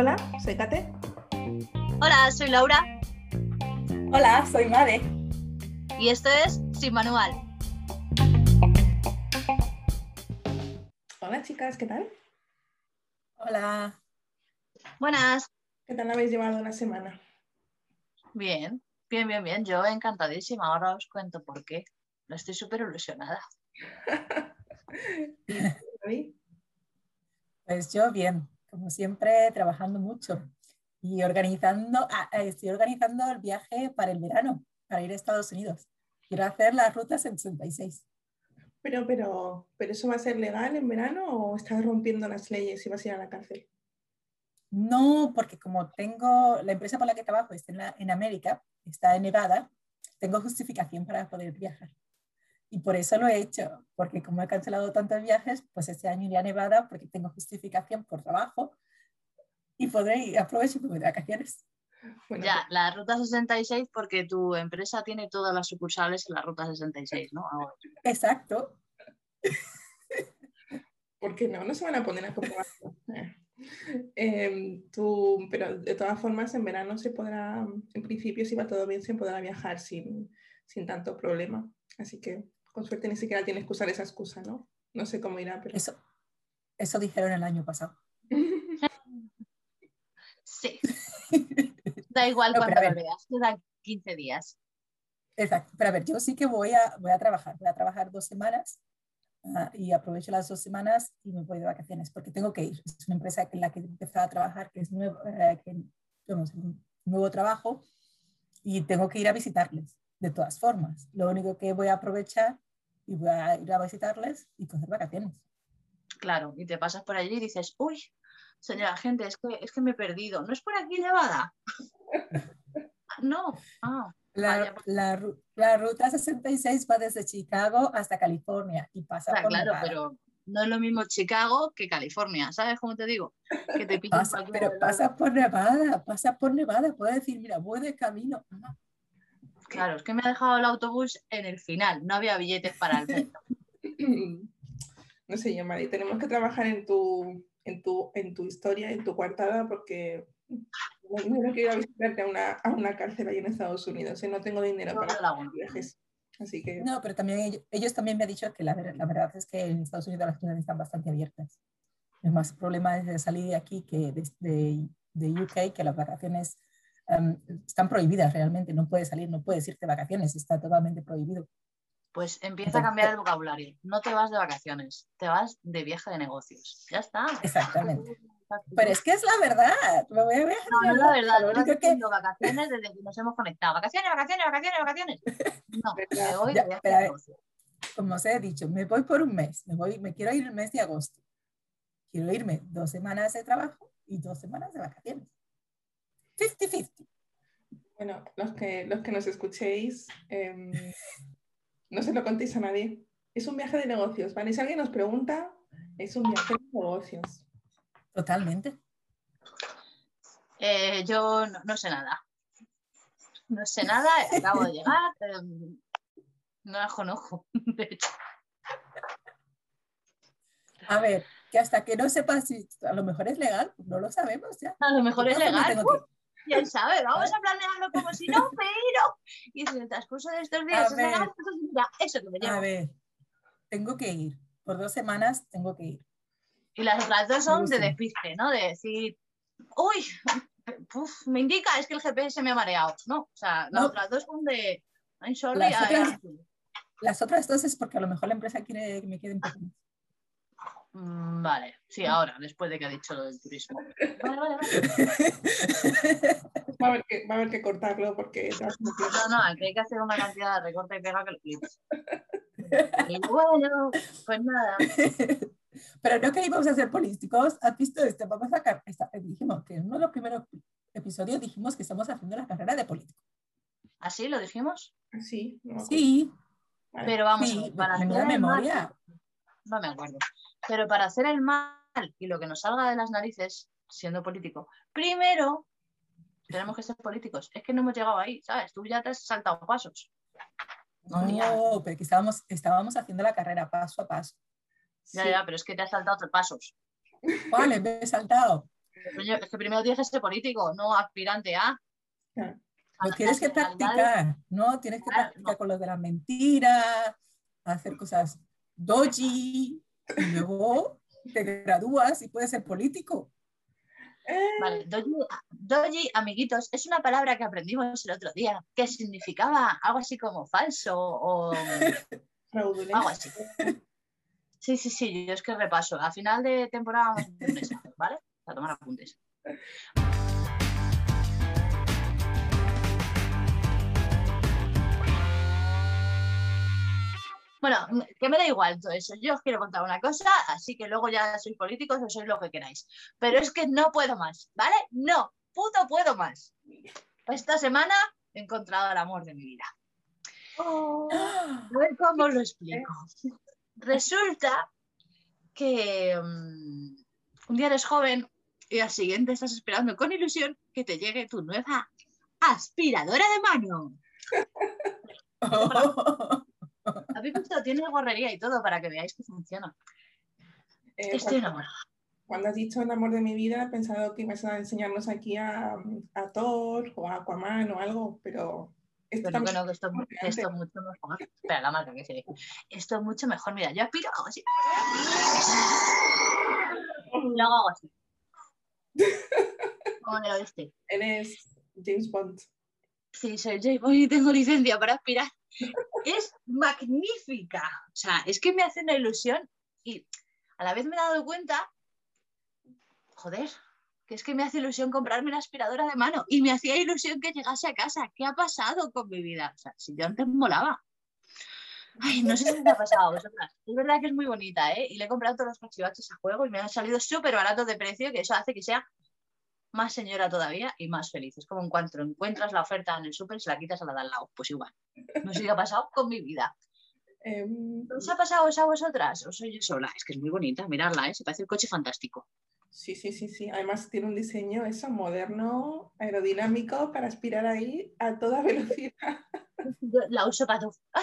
Hola, soy Kate. Hola, soy Laura Hola, soy Made. y esto es Sin Manual. Hola chicas, ¿qué tal? Hola. Buenas. ¿Qué tal habéis llevado la semana? Bien, bien, bien, bien. Yo encantadísima. Ahora os cuento por qué. No estoy súper ilusionada. Pues yo bien, como siempre, trabajando mucho y organizando, ah, eh, estoy organizando el viaje para el verano, para ir a Estados Unidos. Quiero hacer la ruta 66. Pero, pero, pero ¿eso va a ser legal en verano o estás rompiendo las leyes y vas a ir a la cárcel? No, porque como tengo, la empresa por la que trabajo está en, la- en América, está en Nevada, tengo justificación para poder viajar. Y por eso lo he hecho, porque como he cancelado tantos viajes, pues este año iré a Nevada porque tengo justificación por trabajo y podré ir, aprovecho y me voy de vacaciones. Bueno, Ya, la ruta 66 porque tu empresa tiene todas las sucursales en la ruta 66, ¿no? Ahora. Exacto. ¿por qué no? No se van a poner a comprobar. Eh. Em, tú, pero de todas formas, en verano se podrá, en principio, si va todo bien, se podrá viajar sin, sin tanto problema. Así que, con suerte, ni siquiera tienes que usar esa excusa, ¿no? No sé cómo irá, pero... Eso, eso dijeron el año pasado. Sí. Da igual No, cuando lo veas. Quedan 15 días. Exacto. Pero a ver, yo sí que voy a, voy a trabajar. Voy a trabajar dos semanas ah, y aprovecho las dos semanas y me voy de vacaciones porque tengo que ir. Es una empresa en la que he empezado a trabajar, que es nuevo, eh, que, un nuevo trabajo y tengo que ir a visitarles de todas formas. Lo único que voy a aprovechar y voy a ir a visitarles y coger vacaciones. Claro, y te pasas por allí y dices, uy, señora gente, es que, es que me he perdido. ¿No es por aquí Nevada? no. Ah, La, pues. la la ruta 66 va desde Chicago hasta California y pasa o sea, por claro, Nevada. pero no es lo mismo Chicago que California, ¿sabes cómo te digo? Que te Pasa, pero pasa por Nevada, pasa por Nevada, puedo decir, mira, voy de camino. Ah, Claro, es que me ha dejado el autobús en el final, no había billetes para el metro. no sé yo, Mari, tenemos que trabajar en tu, en tu, en tu historia, en tu coartada, porque no, no quiero ir a visitarte a una, a una cárcel ahí en Estados Unidos, ¿eh? no tengo dinero Todo para buena. viajes. Así que, No, pero también ellos, ellos también me han dicho que la, la verdad es que en Estados Unidos las ciudades están bastante abiertas. Es más problema es de salir de aquí que de, de- de UK, que las vacaciones em, están prohibidas realmente, no puedes salir, no puedes irte de vacaciones, está totalmente prohibido. Pues empieza a cambiar el vocabulario. No te vas de vacaciones, te vas de viaje de negocios. Ya está. Exactamente. Pero es que es la verdad, me voy a viajar No, no es la verdad, Lo único que- vacaciones desde que nos hemos conectado. Vacaciones, vacaciones, vacaciones, vacaciones. No, me voy Ya, de viaje de negocios. como os he dicho, me voy por un mes, me, voy, me quiero ir el mes de agosto. Quiero irme dos semanas de trabajo y dos semanas de vacaciones. 50-50. bueno, los que, los que nos escuchéis, em, no se lo contéis a nadie. Es un viaje de negocios, ¿vale? Si alguien nos pregunta, es un viaje de negocios. Totalmente. Eh, yo no, no sé nada. No sé nada, acabo de llegar. eh, no las conozco. De hecho, A ver, que hasta que no sepas si a lo mejor es legal, no lo sabemos ya. a lo mejor es legal. tengo ¿Quién sabe? Vamos a planearlo como si no, pero. Y en el transcurso de estos días ver. mira, eso que me llevo. A ver, tengo que ir. Por dos semanas tengo que ir. Y las otras dos son de despiste, ¿no? De decir, uy, puf, me indica, es que el GPS me ha mareado. No, o sea, las No. otras dos son de. I'm sorry, Las otras- Las otras dos es porque a lo mejor la empresa quiere que me quede un poco más. Mm, Vale, sí, ahora, después de que ha dicho lo del turismo. Vale, vale, vale. Va a haber que, va a haber que cortarlo porque... No, no, aquí hay que hacer una cantidad de recorte y pega que lo flipas. Y bueno, pues nada. Pero no que íbamos a ser políticos. ¿Has visto esto? Vamos a sacar. esta- dijimos que en uno de los primeros episodios dijimos que estamos haciendo la carrera de político. ¿Así lo dijimos? Sí, no. Sí, Vale. Pero vamos, a sí, para hacer mal, memoria. no me acuerdo. Pero para hacer el mal y lo que nos salga de las narices, siendo político, primero tenemos que ser políticos. Es que no hemos llegado ahí, ¿sabes? Tú ya te has saltado pasos. No. No, pero que estábamos, estábamos haciendo la carrera paso a paso. Ya, Sí. ya, pero es que te has saltado tres pasos. Vale, me he saltado. Es que primero tienes que ser político, no aspirante a. Lo tienes que practicar, ¿no? Tienes que practicar con lo de la mentira, hacer cosas doji, luego te gradúas y puedes ser político. Vale, doji, amiguitos, es una palabra que aprendimos el otro día, que significaba algo así como falso o algo así. Sí, sí, sí, yo es que repaso. A final de temporada vamos a ¿vale? A tomar apuntes. Bueno, que me da igual todo eso. Yo os quiero contar una cosa, así que luego ya sois políticos o sois lo que queráis. Pero es que no puedo más, ¿vale? No, puto puedo más. Esta semana he encontrado el amor de mi vida. Oh. A ver cómo lo explico. Resulta que mm, un día eres joven y al siguiente estás esperando con ilusión que te llegue tu nueva aspiradora de mano. Habéis visto, tiene gorrería y todo para que veáis que funciona. Eh, Estoy enamorada. Cuando has dicho el amor de mi vida, he pensado que ibas a enseñarnos aquí a, a Thor o a Aquaman o algo, pero esto, pero que no, que esto, esto, es mucho mejor. Espera, la marca que se Esto es mucho mejor. Mira, yo aspiro hago así. Lo hago así. Como en el oeste. Eres James Bond. Sí, soy Bond y tengo licencia para aspirar es magnífica. O sea, es que me hace una ilusión y a la vez me he dado cuenta, joder, que es que me hace ilusión comprarme una aspiradora de mano y me hacía ilusión que llegase a casa. ¿Qué ha pasado con mi vida? O sea, si yo antes molaba. Ay, no sé si te ha pasado a vosotras. Es verdad que es muy bonita, ¿eh? Y le he comprado todos los cachivaches a juego y me han salido súper baratos de precio, que eso hace que sea más señora todavía y más feliz. Es como en cuanto encuentras la oferta en el súper y se la quitas a la de al lado. Pues igual. No sé qué ha pasado con mi vida. Em, ¿Os ha pasado a vosotras? ¿O soy yo sola? Es que es muy bonita, miradla, ¿eh? se parece el coche fantástico. Sí, sí, sí, sí. Además tiene un diseño eso moderno, aerodinámico, para aspirar ahí a toda velocidad. la uso para todo. ¡Ah,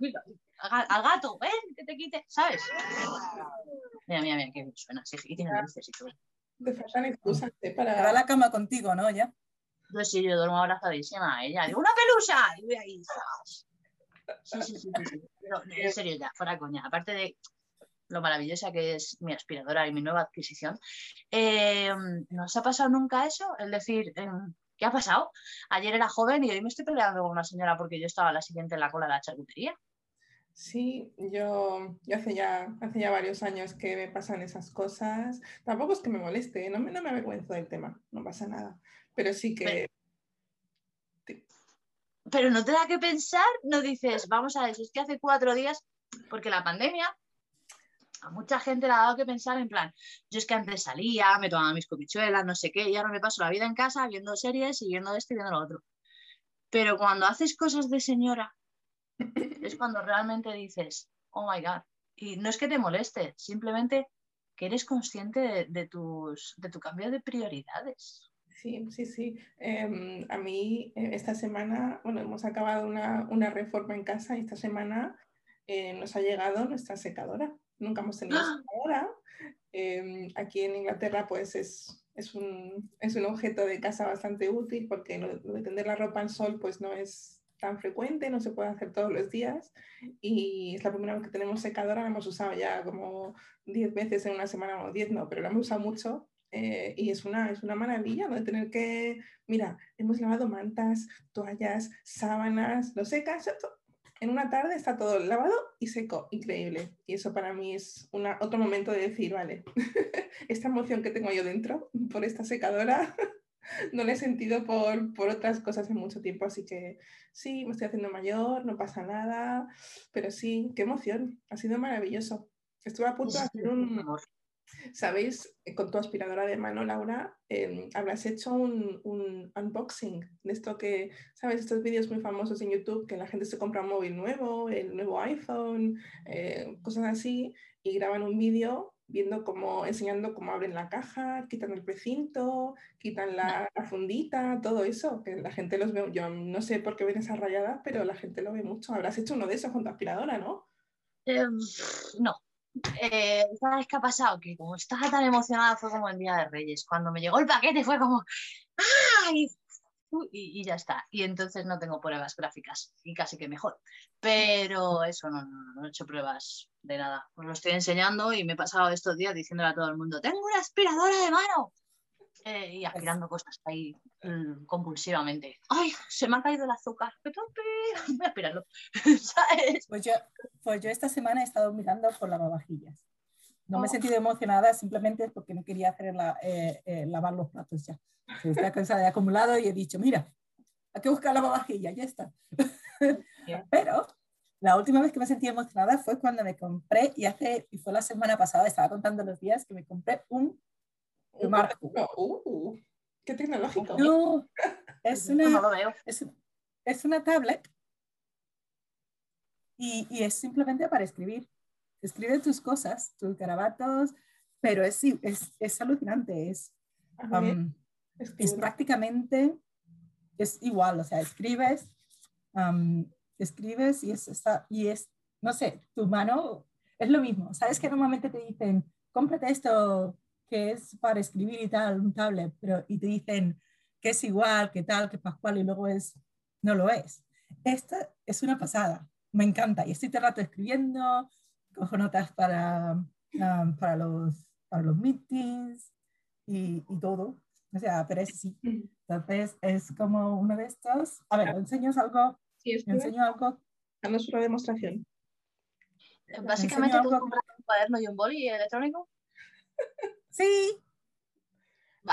mira! Al gato, ven, que te quite, ¿sabes? Mira, mira, mira, que suena. Sí, y tiene luces y todo. Te faltan excusas ¿eh? para... para la cama contigo, ¿no? Ya. Yo sí, yo duermo abrazadísima a ella. Digo, ¡una pelusa! Y voy ahí. Sí, sí, sí, sí, Pero en serio, ya, fuera coña. Aparte de lo maravillosa que es mi aspiradora y mi nueva adquisición, eh, ¿no os ha pasado nunca eso? Es decir, em, ¿qué ha pasado? Ayer era joven y hoy me estoy peleando con una señora porque yo estaba la siguiente en la cola de la charcutería. Sí, yo, yo hace, ya, hace ya varios años que me pasan esas cosas. Tampoco es que me moleste, no me, no me avergüenzo del tema, no pasa nada. Pero sí que... Pero, no te da que pensar, no dices, vamos a ver, es que hace cuatro días, porque la pandemia a mucha gente le ha dado que pensar en plan, yo es que antes salía, me tomaba mis copichuelas, no sé qué, y ahora me paso la vida en casa viendo series y viendo esto y viendo lo otro. Pero cuando haces cosas de señora, es cuando realmente dices, oh my God. Y no es que te moleste, simplemente que eres consciente de, tus, de tu cambio de prioridades. Sí, sí, sí. Em, a mí eh, esta semana, bueno, hemos acabado una, una reforma en casa y esta semana eh, nos ha llegado nuestra secadora. Nunca hemos tenido ¡Ah! secadora. Em, aquí en Inglaterra pues es, es, un, es, un, objeto de casa bastante útil porque lo, lo de tender la ropa al sol pues no es tan frecuente, no se puede hacer todos los días. Y es la primera vez que tenemos secadora, la hemos usado ya como 10 veces en una semana, o 10 no, pero la hemos usado mucho. Eh, y es una, es una maravilla no tener que, mira, hemos lavado mantas, toallas, sábanas, lo secas, en una tarde está todo lavado y seco, increíble. Y eso para mí es una, otro momento de decir, vale, esta emoción que tengo yo dentro por esta secadora no le he sentido por, por, otras cosas en mucho tiempo, así que sí, me estoy haciendo mayor, no pasa nada, pero sí, qué emoción, ha sido maravilloso. Estuve a punto de hacer un... ¿Sabéis? Con tu aspiradora de mano, Laura, eh, habrás hecho un, un, unboxing de esto que, ¿sabes? Estos vídeos muy famosos en YouTube que la gente se compra un móvil nuevo, el nuevo iPhone, eh, cosas así, y graban un vídeo viendo cómo, enseñando cómo abren la caja, quitan el precinto, quitan la, fundita, todo eso, que la gente los ve, yo no sé por qué ven esas rayadas, pero la gente lo ve mucho. Habrás hecho uno de esos con tu aspiradora, ¿no? Em, no, eh, ¿sabes qué ha pasado? Que como estaba tan emocionada fue como el Día de Reyes. Cuando me llegó el paquete fue como ¡ay! Y, y ya está. Y entonces no tengo pruebas gráficas y casi que mejor. Pero eso no, no, no he hecho pruebas de nada. Os lo estoy enseñando y me he pasado estos días diciéndole a todo el mundo, tengo una aspiradora de mano. Eh, y aspirando cosas ahí mm, compulsivamente. ¡Ay! Se me ha caído el azúcar. Voy a aspirarlo. ¿Sabes? Pues yo, pues yo esta semana he estado mirando por lavavajillas. No me he Oh. sentido emocionada simplemente porque no quería hacer la- eh, eh, lavar los platos ya. Esta cosa de acumulado y he dicho, mira, hay que buscar lavavajillas, ya está. Pero la última vez que me sentí emocionada fue cuando me compré, y hace, y fue la semana pasada, estaba contando los días que me compré un Marco. Uh, ¡Qué tecnológico! No, es No una, lo veo. es, es una tablet y, y es simplemente para escribir. Escribe tus cosas, tus garabatos, pero es, es, es alucinante, es, Ah, um, es prácticamente, es igual, o sea, escribes, um, escribes y es, está, y es, no sé, tu mano es lo mismo. Sabes que normalmente te dicen, cómprate esto que es para escribir y tal, un tablet, pero y te dicen que es igual, que tal, que pascual y luego es, no lo es. Esta es una pasada, me encanta y estoy todo el rato escribiendo, cojo notas para, um, para, los, para los meetings y, y todo. O sea, pero es sí. Entonces es como uno de estos. A ver, enseño algo, Sí, escribe. enseño algo. Haznos una demostración. Básicamente enseño tú algo- compras un cuaderno y un boli electrónico. Sí,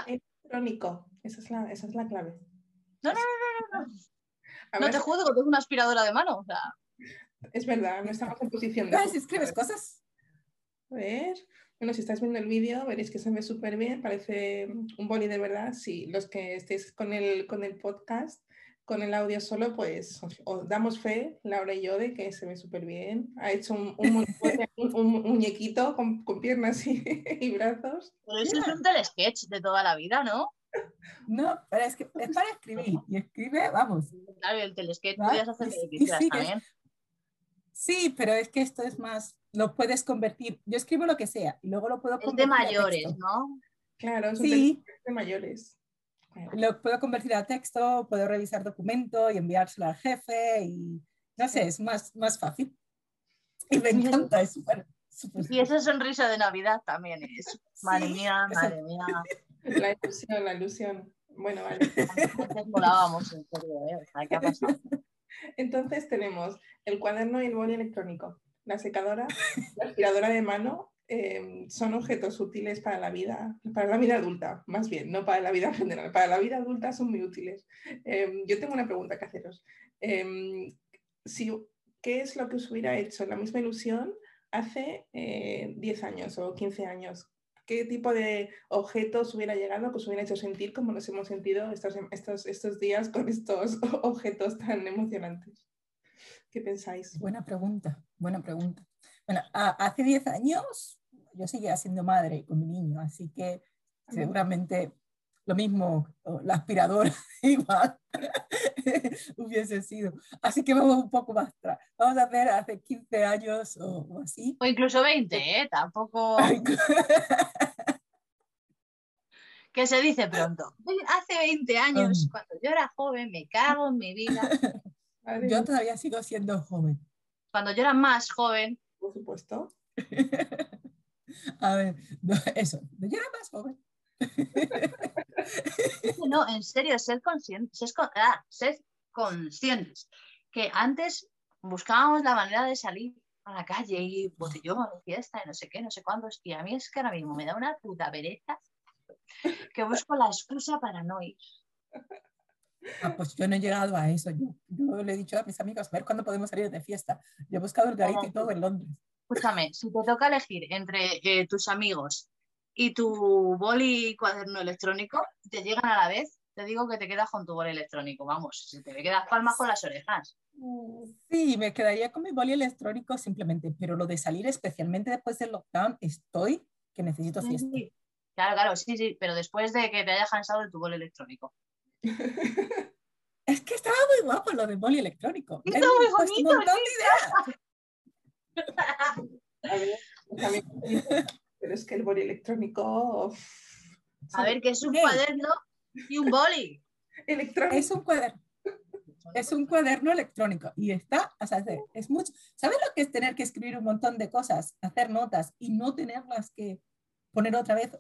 Electrónico. Esa es la, esa es la clave. No, no, no, no, no. No te juzgo, tengo una aspiradora de mano. O sea, es verdad, no estamos en posición de. ¿ves? escribes cosas. A ver. Bueno, si estáis viendo el vídeo, veréis que se ve súper bien. Parece un boli de verdad. Sí, los que estéis con el, con el podcast, con el audio solo, pues os, os damos fe, Laura y yo, de que se ve súper bien. Ha hecho un, un, monigote, un- un muñequito con, con piernas y, y brazos. pero eso es un telesketch de toda la vida, ¿no? No, pero es que es para escribir. Y escribe, vamos. Claro, el telesketch podías hacer lo que quisieras también. Sí, pero es que esto es más, lo puedes convertir. Yo escribo lo que sea y luego lo puedo Es de convertir a mayores, texto. ¿no? Claro, es Sí, de mayores. Lo puedo convertir a texto, puedo revisar documento y enviárselo al jefe y no sé, es más, más fácil. Y me encanta, es súper. Y esa sonrisa de Navidad también es. Madre Sí, mía, esa- madre mía. La ilusión, la ilusión. Bueno, vale. Antes volábamos, en serio, ¿eh? ¿qué ha pasado? Entonces tenemos el cuaderno y el boli electrónico. La secadora, la aspiradora de mano eh, son objetos útiles para la vida, para la vida adulta, más bien, no para la vida en general. Para la vida adulta son muy útiles. Eh, yo tengo una pregunta que haceros. Eh, si, ¿Qué es lo que os hubiera hecho la misma ilusión hace eh, 10 años o 15 años? ¿Qué tipo de objetos hubiera llegado que os hubiera hecho sentir como nos hemos sentido estos, estos, estos días con estos objetos tan emocionantes? ¿Qué pensáis? Buena pregunta, buena pregunta. Bueno, a- hace 10 años yo seguía siendo madre con mi niño, así que seguramente lo mismo, la aspiradora igual hubiese sido. Así que vamos un poco más atrás. Vamos a ver hace 15 años o, o así. O incluso 20, ¿eh? Tampoco. Que se dice pronto. Hace 20 años, Um. cuando yo era joven, me cago en mi vida. Yo todavía sigo siendo joven. Cuando yo era más joven, por supuesto. A ver, no, eso, yo era más joven. No, en serio, ser conscientes, ser, con- ah, ser conscientes. Que antes buscábamos la manera de salir a la calle y botellón, fiesta y no sé qué, no sé cuántos. Y a mí es que ahora mismo me da una puta pereza que busco la excusa para no ir. Ah, pues yo no he llegado a eso. Yo, yo le he dicho a mis amigos, a ver cuándo podemos salir de fiesta. Yo he buscado el garito y todo en Londres. Escúchame, si te toca elegir entre eh, tus amigos y tu boli y cuaderno electrónico, te llegan a la vez, te digo que te quedas con tu boli electrónico. Vamos, si te quedas palmas con las orejas. Sí, me quedaría con mi boli electrónico simplemente, pero lo de salir, especialmente después del lockdown, estoy que necesito fiesta. Sí, Claro, claro, sí, sí, pero después de que te hayas cansado de tu boli electrónico. Es que estaba muy guapo lo del boli electrónico. Está muy puesto un bonito, montón de ideas. Pero es que el boli electrónico... A ver, que es un cuaderno y un boli. Electrónico. Es un cuaderno, es un cuaderno electrónico y está, o sea, es- mucho. ¿Sabes lo que es tener que escribir un montón de cosas, hacer notas y no tenerlas que poner otra vez,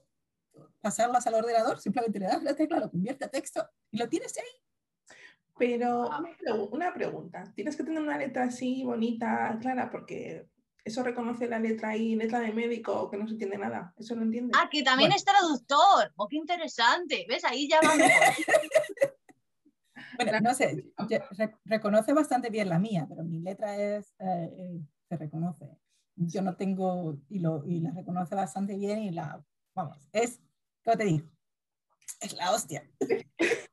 pasarlas al ordenador? Simplemente le das la tecla, lo convierte a texto y lo tienes ahí. Pero Ah. una pregunta, tienes que tener una letra así bonita, clara, porque eso reconoce la letra ahí, letra de médico, que no se entiende nada. Eso no entiende. Ah, que también Bueno. es traductor. Oh, qué interesante. ¿Ves? Ahí ya va mejor. Bueno, no sé, reconoce bastante bien la mía, pero mi letra es, eh, eh, se reconoce. Yo no tengo, y, lo, y la reconoce bastante bien y la, vamos, es, ¿cómo te digo? Es la hostia.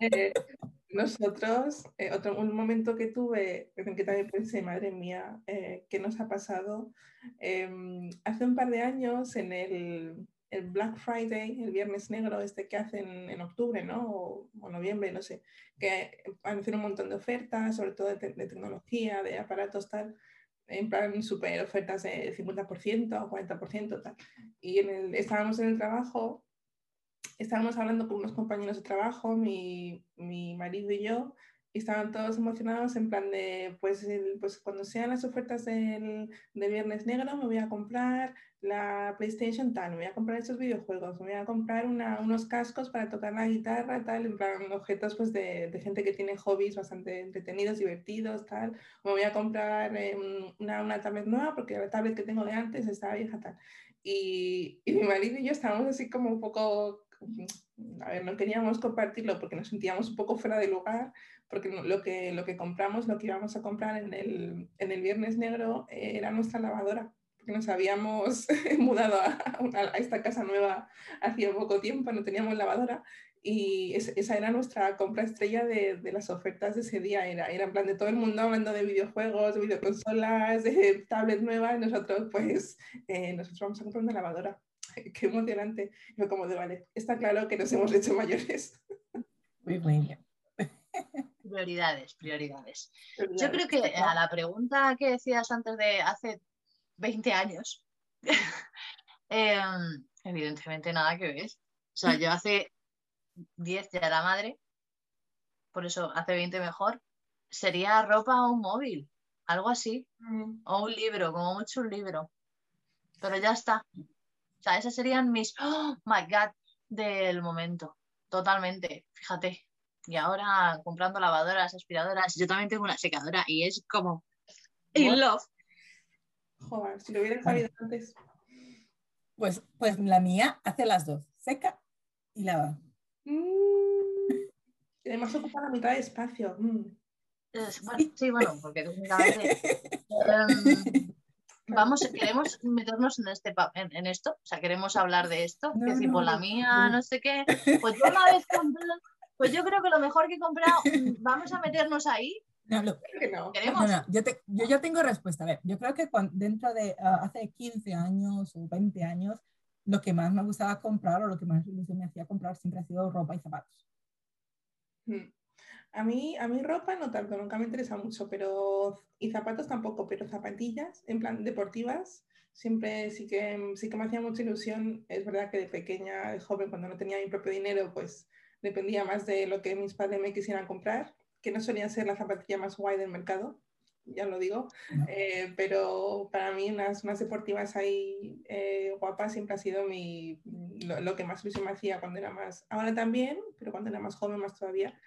Eh, nosotros, eh, otro, un momento que tuve, en que también pensé, madre mía, eh, ¿qué nos ha pasado? Em, hace un par de años, en el, el Black Friday, el Viernes Negro, este que hacen en octubre, ¿no? O, noviembre, no sé, que hacen un montón de ofertas, sobre todo de, de tecnología, de aparatos, tal, en plan super ofertas de 50% o 40%, tal. Y en el, estábamos en el trabajo estábamos hablando con unos compañeros de trabajo, mi, mi marido y yo, y estaban todos emocionados en plan de, pues, pues cuando sean las ofertas del, del Viernes Negro me voy a comprar la PlayStation tal, me voy a comprar estos videojuegos, me voy a comprar una- unos cascos para tocar la guitarra, tal, en plan objetos pues de, de gente que tiene hobbies bastante entretenidos, divertidos, tal, me voy a comprar em, una, una tablet nueva porque la tablet que tengo de antes está vieja, tal. Y, y mi marido y yo estábamos así como un poco, a ver, no queríamos compartirlo porque nos sentíamos un poco fuera de lugar, porque lo que, lo que compramos, lo que íbamos a comprar en el, en el Viernes Negro eh, era nuestra lavadora, porque nos habíamos mudado a, esta casa nueva hacía poco tiempo, no teníamos lavadora. Y es- esa era nuestra compra estrella de, de las ofertas de ese día. Era, era en plan de todo el mundo hablando de videojuegos, de videoconsolas, de tablets nuevas. Nosotros, pues, eh, nosotros vamos a comprar una lavadora. Qué emocionante. Y fue como de, vale, está claro que nos hemos hecho mayores. Muy, muy bien. Prioridades, prioridades. Yo creo que a la pregunta que decías antes de hace 20 años, em, evidentemente nada que ver. O sea, yo hace 10 ya era madre, por eso hace 20 mejor, sería ropa o un móvil, algo así, Mm, o un libro, como mucho un libro. Pero ya está. O sea, esos serían mis, oh my God, del momento. Totalmente, fíjate. Y ahora comprando lavadoras, aspiradoras, yo también tengo una secadora y es como in love. Joder, si lo hubiera sabido antes. Pues, pues la mía hace las dos, seca y lava. Mm, además ocupa la mitad de espacio. Mm. Bueno, sí, bueno, porque técnicamente em, vamos, queremos meternos en este pa- en, en esto, o sea, queremos hablar de esto, No, que si por no, la mía, no. no sé qué, pues yo una vez compré, pues yo creo que lo mejor que he comprado, mm, vamos a meternos ahí, No, lo- Creo que no. queremos. no, yo, te- yo ya tengo respuesta. A ver, yo creo que cuan- dentro de ah, hace 15 años o 20 años, lo que más me gustaba comprar o lo que más ilusión me hacía comprar siempre ha sido ropa y zapatos. Mm. A mí, a mí ropa no tanto, nunca me interesa mucho, pero y zapatos tampoco, pero zapatillas en plan deportivas siempre sí que, sí que me hacía mucha ilusión. Es verdad que de pequeña, de joven, cuando no tenía mi propio dinero, pues dependía más de lo que mis padres me quisieran comprar, que no solía ser la zapatilla más guay del mercado, ya lo digo, No. Eh, pero para mí unas, unas deportivas ahí eh, guapas siempre ha sido mi, lo, lo que más ilusión me hacía cuando era más, ahora también, pero cuando era más joven más todavía.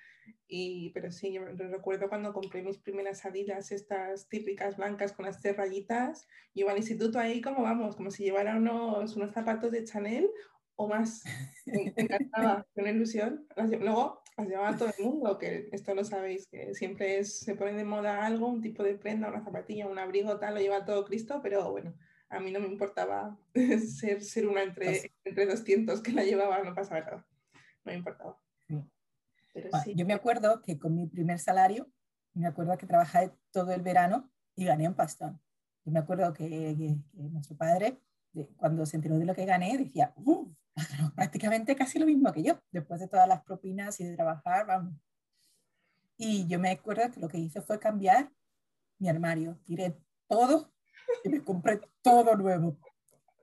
Y, pero sí, yo re- recuerdo cuando compré mis primeras Adidas, estas típicas blancas con las tres rayitas, yo iba al instituto ahí como vamos, como si llevara unos, unos zapatos de Chanel o más. Me encantaba, una ilusión. Las luego las llevaba todo el mundo, que esto lo sabéis, que siempre es, se pone de moda algo, un tipo de prenda, una zapatilla, un abrigo, tal, lo lleva todo Cristo, pero bueno, a mí no me importaba ser, ser una entre, entre 200 que la llevaba, no pasaba nada, no me importaba. Pero sí. Yo me acuerdo que con mi primer salario, me acuerdo que trabajé todo el verano y gané un pastón. Yo me acuerdo que, que- que nuestro padre, de- cuando se enteró de lo que gané, decía, "Uh, prácticamente casi lo mismo que yo, después de todas las propinas y de trabajar, vamos. Y yo me acuerdo que lo que hice fue cambiar mi armario. Tiré todo y me compré todo nuevo.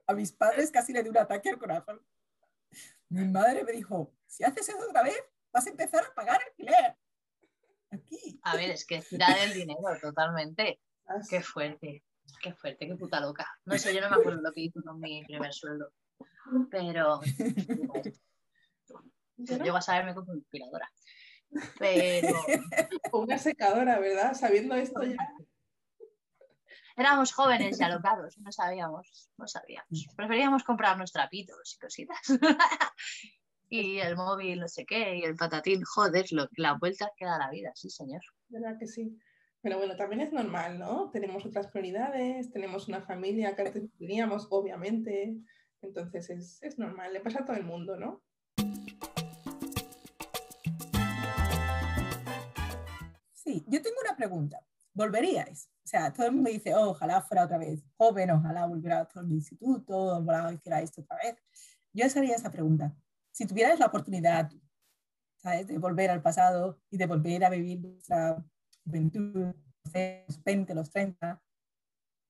A mis padres casi le di un ataque al corazón. Mi madre me dijo, si haces eso otra vez, vas a empezar a pagar alquiler. Aquí. A ver, es que tirar el dinero totalmente. Qué fuerte, qué fuerte, qué puta loca. No sé, yo no me acuerdo lo que hice con mi primer sueldo. Pero yo llego a saberme como inspiradora. Pero. Una secadora, ¿verdad? Sabiendo esto ya. Éramos jóvenes y alocados, no sabíamos, no sabíamos. Preferíamos comprarnos trapitos y cositas. y el móvil, no sé qué, y el patatín, joder, lo, la vuelta que da la vida, sí, señor. ¿Verdad que sí? Pero bueno, también es normal, ¿no? Tenemos otras prioridades, tenemos una familia que antes teníamos, obviamente. Entonces es, es normal, le pasa a todo el mundo, ¿no? Sí, yo tengo una pregunta. ¿Volveríais? O sea, todo el mundo dice, oh, ojalá fuera otra vez joven, ojalá volviera a otro instituto, ojalá hiciera esto otra vez. Yo les haría esa pregunta. Si tuvierais la oportunidad, ¿sabes? De volver al pasado y de volver a vivir vuestra juventud, los 20, los 30,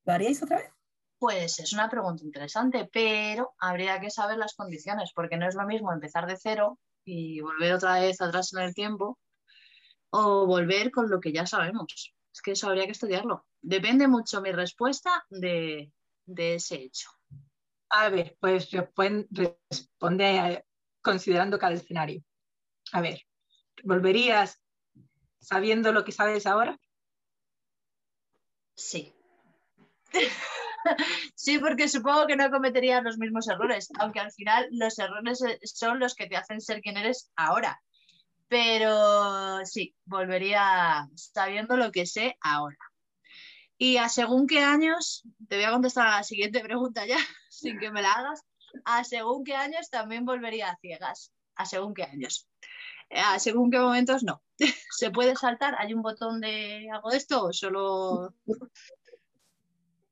¿lo haríais otra vez? Pues es una pregunta interesante, pero habría que saber las condiciones, porque no es lo mismo empezar de cero y volver otra vez atrás en el tiempo o volver con lo que ya sabemos. Es que eso habría que estudiarlo. Depende mucho mi respuesta de, ese hecho. A ver, pues responde considerando cada escenario. A ver, ¿volverías sabiendo lo que sabes ahora? Sí. sí, porque supongo que no cometerías los mismos errores, aunque al final los errores eh, son los que te hacen ser quien eres ahora. Pero sí, volvería sabiendo lo que sé ahora. Y a según qué años, te voy a contestar a la siguiente pregunta ya, sin que me la hagas, a según qué años también volvería a ciegas, a según qué años. A según qué momentos no. ¿Se puede saltar? ¿Hay un botón de algo de esto o solo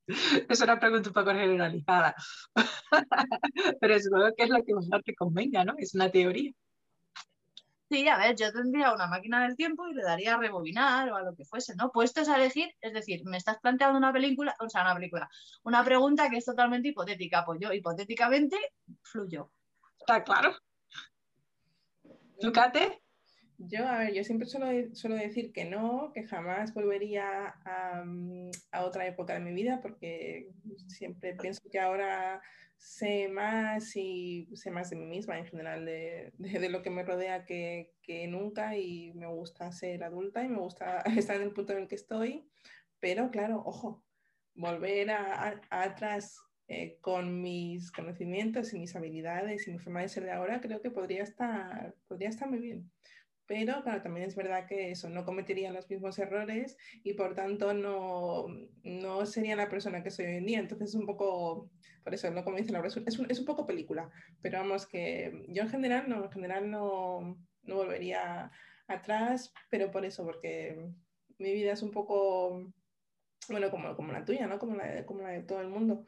Es una pregunta un poco generalizada. Pero supongo que es lo que mejor te convenga, ¿no? Es una teoría. Sí, a ver, yo tendría una máquina del tiempo y le daría a rebobinar o a lo que fuese, ¿no? Puestos a elegir, es decir, me estás planteando una película, o sea, una película, una pregunta que es totalmente hipotética, pues yo hipotéticamente fluyo. Está claro. Lucate. Yo, a ver, yo siempre suelo, suelo, decir que no, que jamás volvería a, a, otra época de mi vida, porque siempre pienso que ahora sé más y sé más de mí misma en general, de, de, lo que me rodea que, que, nunca y me gusta ser adulta y me gusta estar en el punto en el que estoy, pero claro, ojo, volver a, atrás eh, con mis conocimientos y mis habilidades y mi forma de ser de ahora, creo que podría estar, podría estar muy bien pero claro, también es verdad que eso, no cometería los mismos errores y por tanto no, no sería la persona que soy hoy en día. Entonces es un poco, por eso, no como dice Laura, es un, es un poco película, pero vamos que yo en general no, en general no, no volvería atrás, pero por eso, porque mi vida es un poco bueno, como, como la tuya, ¿no? Como la, de, como la de todo el mundo.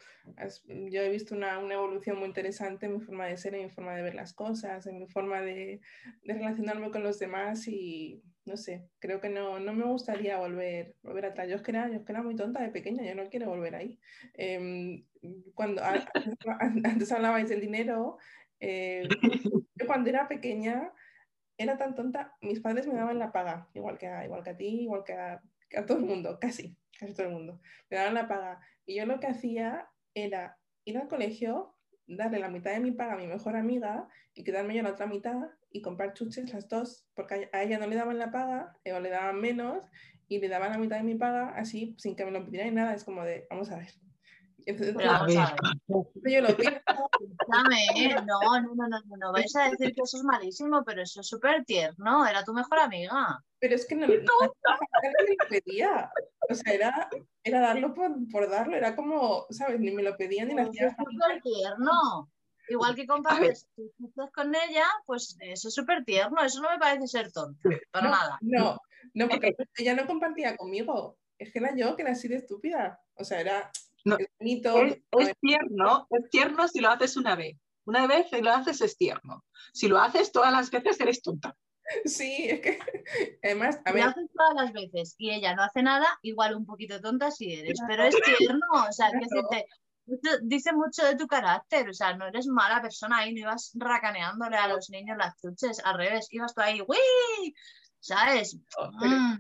yo he visto una, una, evolución muy interesante en mi forma de ser, en mi forma de ver las cosas, en mi forma de, relacionarme con los demás y, no sé, creo que no, no me gustaría volver, volver atrás. Yo es, que era, yo es que era muy tonta de pequeña, yo no quiero volver ahí. Eh, cuando antes, hablabais del dinero, eh, yo cuando era pequeña era tan tonta, mis padres me daban la paga, igual que a, igual que a ti, igual que a todo el mundo, casi casi todo el mundo, me daban la paga. Y yo lo que hacía era ir al colegio, darle la mitad de mi paga a mi mejor amiga y quedarme yo la otra mitad y comprar chuches las dos, porque a ella no le daban la paga, o le daban menos y le daban la mitad de mi paga así, sin que me lo pidieran nada. Es como de, vamos a ver. Entonces, vamos a ver. Yo lo ¿eh? No, no, no, no, no, vais a decir que eso es malísimo, pero eso es súper tierno, era tu mejor amiga. Pero es que no, no, me lo pedía. O sea, era, era darlo por, por, darlo, era como, ¿sabes? Ni me lo pedían ni me hacía. Es súper tierno. Igual que compartes con ella, pues eso es súper tierno, eso no me parece ser tonto, para nada. No, no, porque ella no compartía conmigo, es que era yo que era así de estúpida. O sea, era no, es, es, tierno, es tierno si lo haces una vez. Una vez si lo haces es tierno. Si lo haces todas las veces eres tonta. Sí, es que además, a Lo ver, haces todas las veces y ella no hace nada, igual un poquito tonta si eres, pero es tierno, o sea, que te- mucho- dice mucho de tu carácter, o sea, no eres mala persona ahí, no ibas racaneándole a los niños las chuches, al revés, ibas tú ahí, ¡uy! ¿Sabes? no, Mm,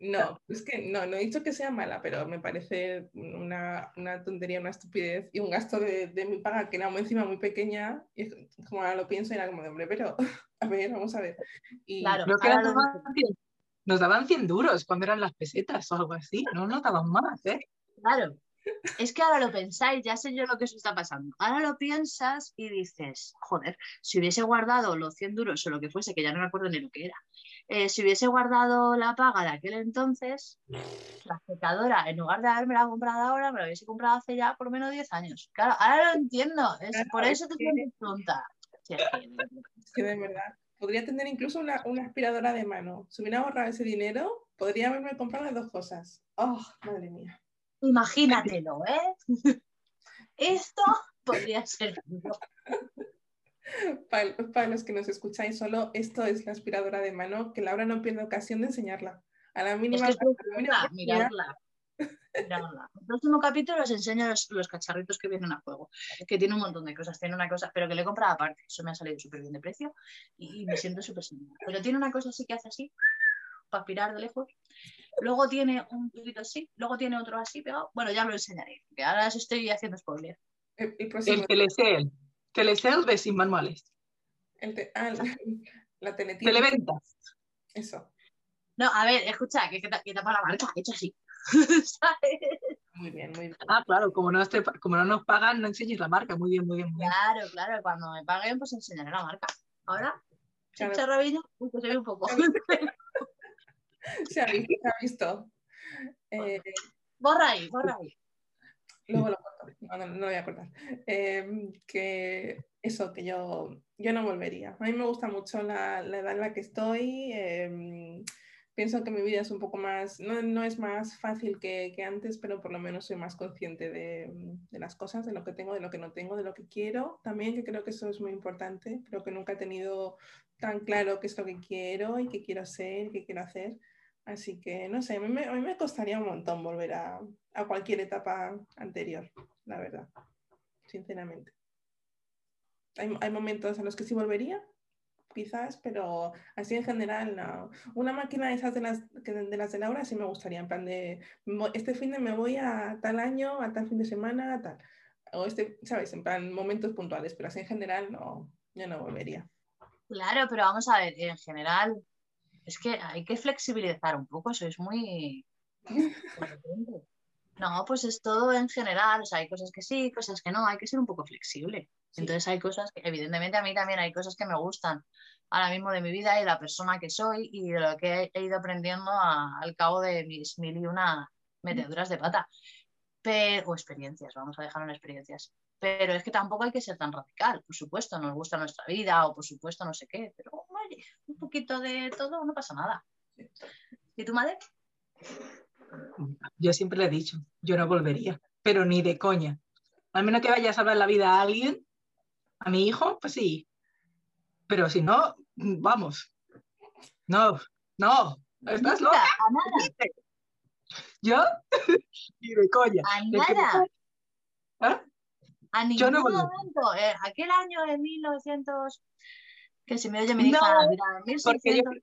no, es que no, no he dicho que sea mala, pero me parece una, una tontería, una estupidez y un gasto de, de mi paga que era muy encima muy pequeña. Y como ahora lo pienso y era como de hombre, pero a ver, vamos a ver. Y, Claro. Creo que ahora nos lo daban, 100, nos daban 100 duros cuando eran las pesetas o algo así. No nos daban más, ¿eh? Claro. Es que ahora lo pensáis, ya sé yo lo que os está pasando. Ahora lo piensas y dices, joder, si hubiese guardado los 100 duros o lo que fuese, que ya no me acuerdo ni lo que era, eh, si hubiese guardado la paga de aquel entonces, la secadora, en lugar de haberme la comprado ahora, me la hubiese comprado hace ya por lo menos 10 años. Claro, ahora lo entiendo, es Claro, por es eso te que- tonta. Sí, que de verdad, podría tener incluso una, una aspiradora de mano. Si hubiera ahorrado ese dinero, podría haberme comprado las dos cosas. Oh, madre mía. Imagínatelo, ¿eh? Esto podría ser. Para, para los que nos escucháis solo, esto es la aspiradora de mano, que Laura no pierde ocasión de enseñarla. A la Es mínima, que es la mínima oportunidad, mirarla. Mirarla. El próximo capítulo os enseño los, los cacharritos que vienen a juego, que tiene un montón de cosas. Tiene una cosa, pero que le he comprado aparte. Eso me ha salido súper bien de precio y me siento súper señora. Pero tiene una cosa así que hace así, para aspirar de lejos. Luego tiene un poquito así, luego tiene otro así pegado. Bueno, ya lo enseñaré, que ahora os estoy haciendo spoiler. el, el próximo, El Telecel. Telecel de sin manuales. el te- ah, la, la teletienda, Televentas. eso. No, a ver, escucha, que, que, que tapa la marca, he hecho así. Muy bien, muy bien. Ah, claro, como no, te- como no nos pagan, no enseñes la marca. Muy bien, muy bien. Muy bien. Claro, claro, cuando me paguen, pues enseñaré la marca. Ahora, Claro. uy, que se ve un poco. Se ha visto. Se ha visto. Eh, Borra ahí, borra ahí. luego lo corto. No, no, no lo voy a cortar. Eh, que eso, que yo, yo no volvería. A mí me gusta mucho la, la edad en la que estoy. eh, pienso que mi vida es un poco más, no, no es más fácil que, que antes, pero por lo menos soy más consciente de, de las cosas, de lo que tengo, de lo que no tengo, de lo que quiero. También que creo que eso es muy importante. Creo que nunca he tenido tan claro qué es lo que quiero y qué quiero ser y qué quiero hacer. Así que no sé, a mí me, a mí me costaría un montón volver a, a cualquier etapa anterior, la verdad, sinceramente. Hay, hay momentos en los que sí volvería, quizás, pero así en general no. Una máquina de esas de las, de las de Laura sí me gustaría, en plan de, "Mo- este fin de me voy a tal año, a tal fin de semana, a tal. O este, ¿sabes? En plan momentos puntuales, pero así en general no, yo no volvería. Claro, pero vamos a ver, en general, es que hay que flexibilizar un poco, sois muy... No, pues es todo en general, o sea, hay cosas que sí, cosas que no, hay que ser un poco flexible. Sí. Entonces hay cosas que, evidentemente a mí también hay cosas que me gustan ahora mismo de mi vida y de la persona que soy y de lo que he, ido aprendiendo a- al cabo de mis mil y una meteduras de pata. Pero, o experiencias, vamos a dejarlo en experiencias. Pero es que tampoco hay que ser tan radical, por supuesto, nos gusta nuestra vida o por supuesto no sé qué, pero un poquito de todo no pasa nada. ¿Y tu madre? Yo siempre le he dicho, yo no volvería, pero ni de coña. Al menos que vayas a salvar la vida a alguien, a mi hijo, pues sí. Pero si no, vamos. No, no, ¿estás loca? A nada, ¿Yo? ni de coña. a nada. ¿Ah? A ningún Yo no momento. Eh, aquel año de 1900, que se me oye mi No, hija, mira, Porque yo, 1600.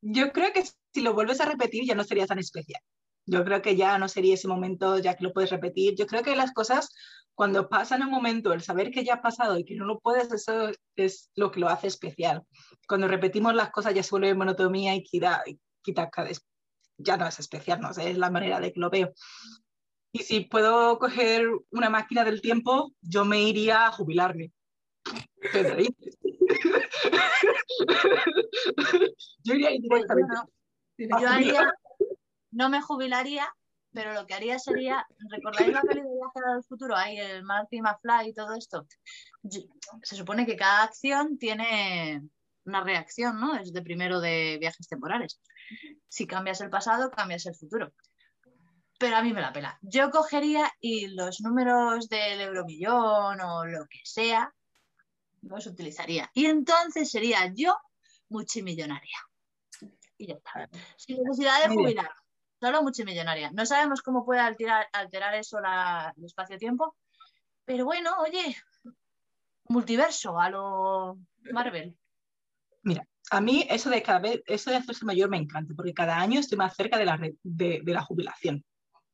yo creo que si lo vuelves a repetir ya no sería tan especial. Yo creo que ya no sería ese momento ya que lo puedes repetir. Yo creo que las cosas, cuando pasan un momento, el saber que ya ha pasado y que no lo puedes, eso es lo que lo hace especial. Cuando repetimos las cosas ya se vuelve monotonía y quita, quita ya no es especial, no sé, es la manera de que lo veo. Y si puedo coger una máquina del tiempo, yo me iría a jubilarme. Yo iría Pues directamente. no. Yo haría, no me jubilaría, pero lo que haría sería, ¿recordáis la peli de Viaje al Futuro? Ahí el Marty McFly y todo esto. Yo- se supone que cada acción tiene una reacción, ¿no? Es de primero de viajes temporales. Si cambias el pasado, cambias el futuro. Pero a mí me la pela. Yo cogería y los números del euromillón o lo que sea, los utilizaría. Y entonces sería yo multimillonaria. Y ya está. Sin necesidad de jubilar. Solo multimillonaria. No sabemos cómo puede alterar, alterar eso la, el espacio-tiempo. Pero bueno, oye, multiverso a lo Marvel. Mira, a mí eso de cada vez, eso de hacerse mayor me encanta, porque cada año estoy más cerca de la, de, de la jubilación.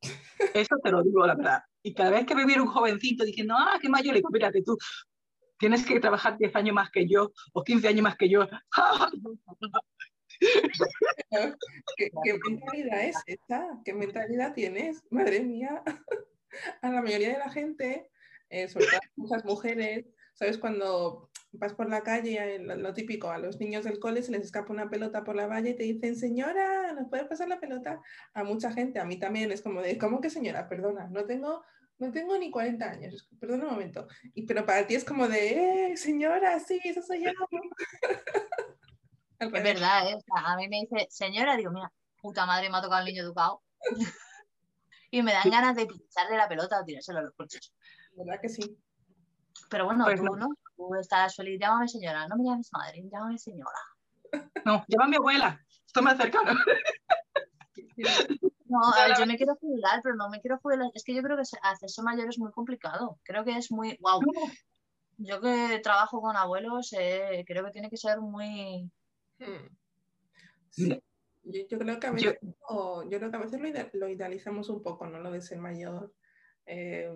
Eso te lo digo, la verdad. Y cada vez que me viene un jovencito diciendo, ah, qué mayor, le digo, mírate tú, tienes que trabajar 10 años más que yo, o 15 años más que yo. ¿Qué, mentalidad es esta? ¿Qué mentalidad tienes? Madre mía. A la mayoría de la gente, eh, sobre todo muchas mujeres, ¿sabes? Cuando vas por la calle, lo, típico, a los niños del cole se les escapa una pelota por la valla y te dicen, señora, ¿nos puede pasar la pelota? A mucha gente, a mí también es como de, ¿cómo que señora? Perdona, no tengo, no tengo ni 40 años, perdona un momento. Y, pero para ti es como de, eh, señora, sí, eso soy yo. Es verdad, ¿eh? O sea, a mí me dice, señora, digo, mira, puta madre, me ha tocado el niño educado. y me dan ganas de pincharle la pelota o tirárselo a los coches. ¿Verdad que sí? Pero bueno, Pues tú no. no. Tú estás feliz, llámame señora, no me llames madre, llámame señora. No, llama a mi abuela, estoy más cercano. No, yo me quiero jubilar, pero no me quiero jubilar. Es que yo creo que se- hacerse mayor es muy complicado. Creo que es muy. Wow. Yo que trabajo con abuelos, eh, creo que tiene que ser muy. Hmm. Sí. Yo, yo creo que a yo- veces, o- yo creo que a veces lo, ide- lo idealizamos un poco, ¿no? Lo de ser mayor. Eh,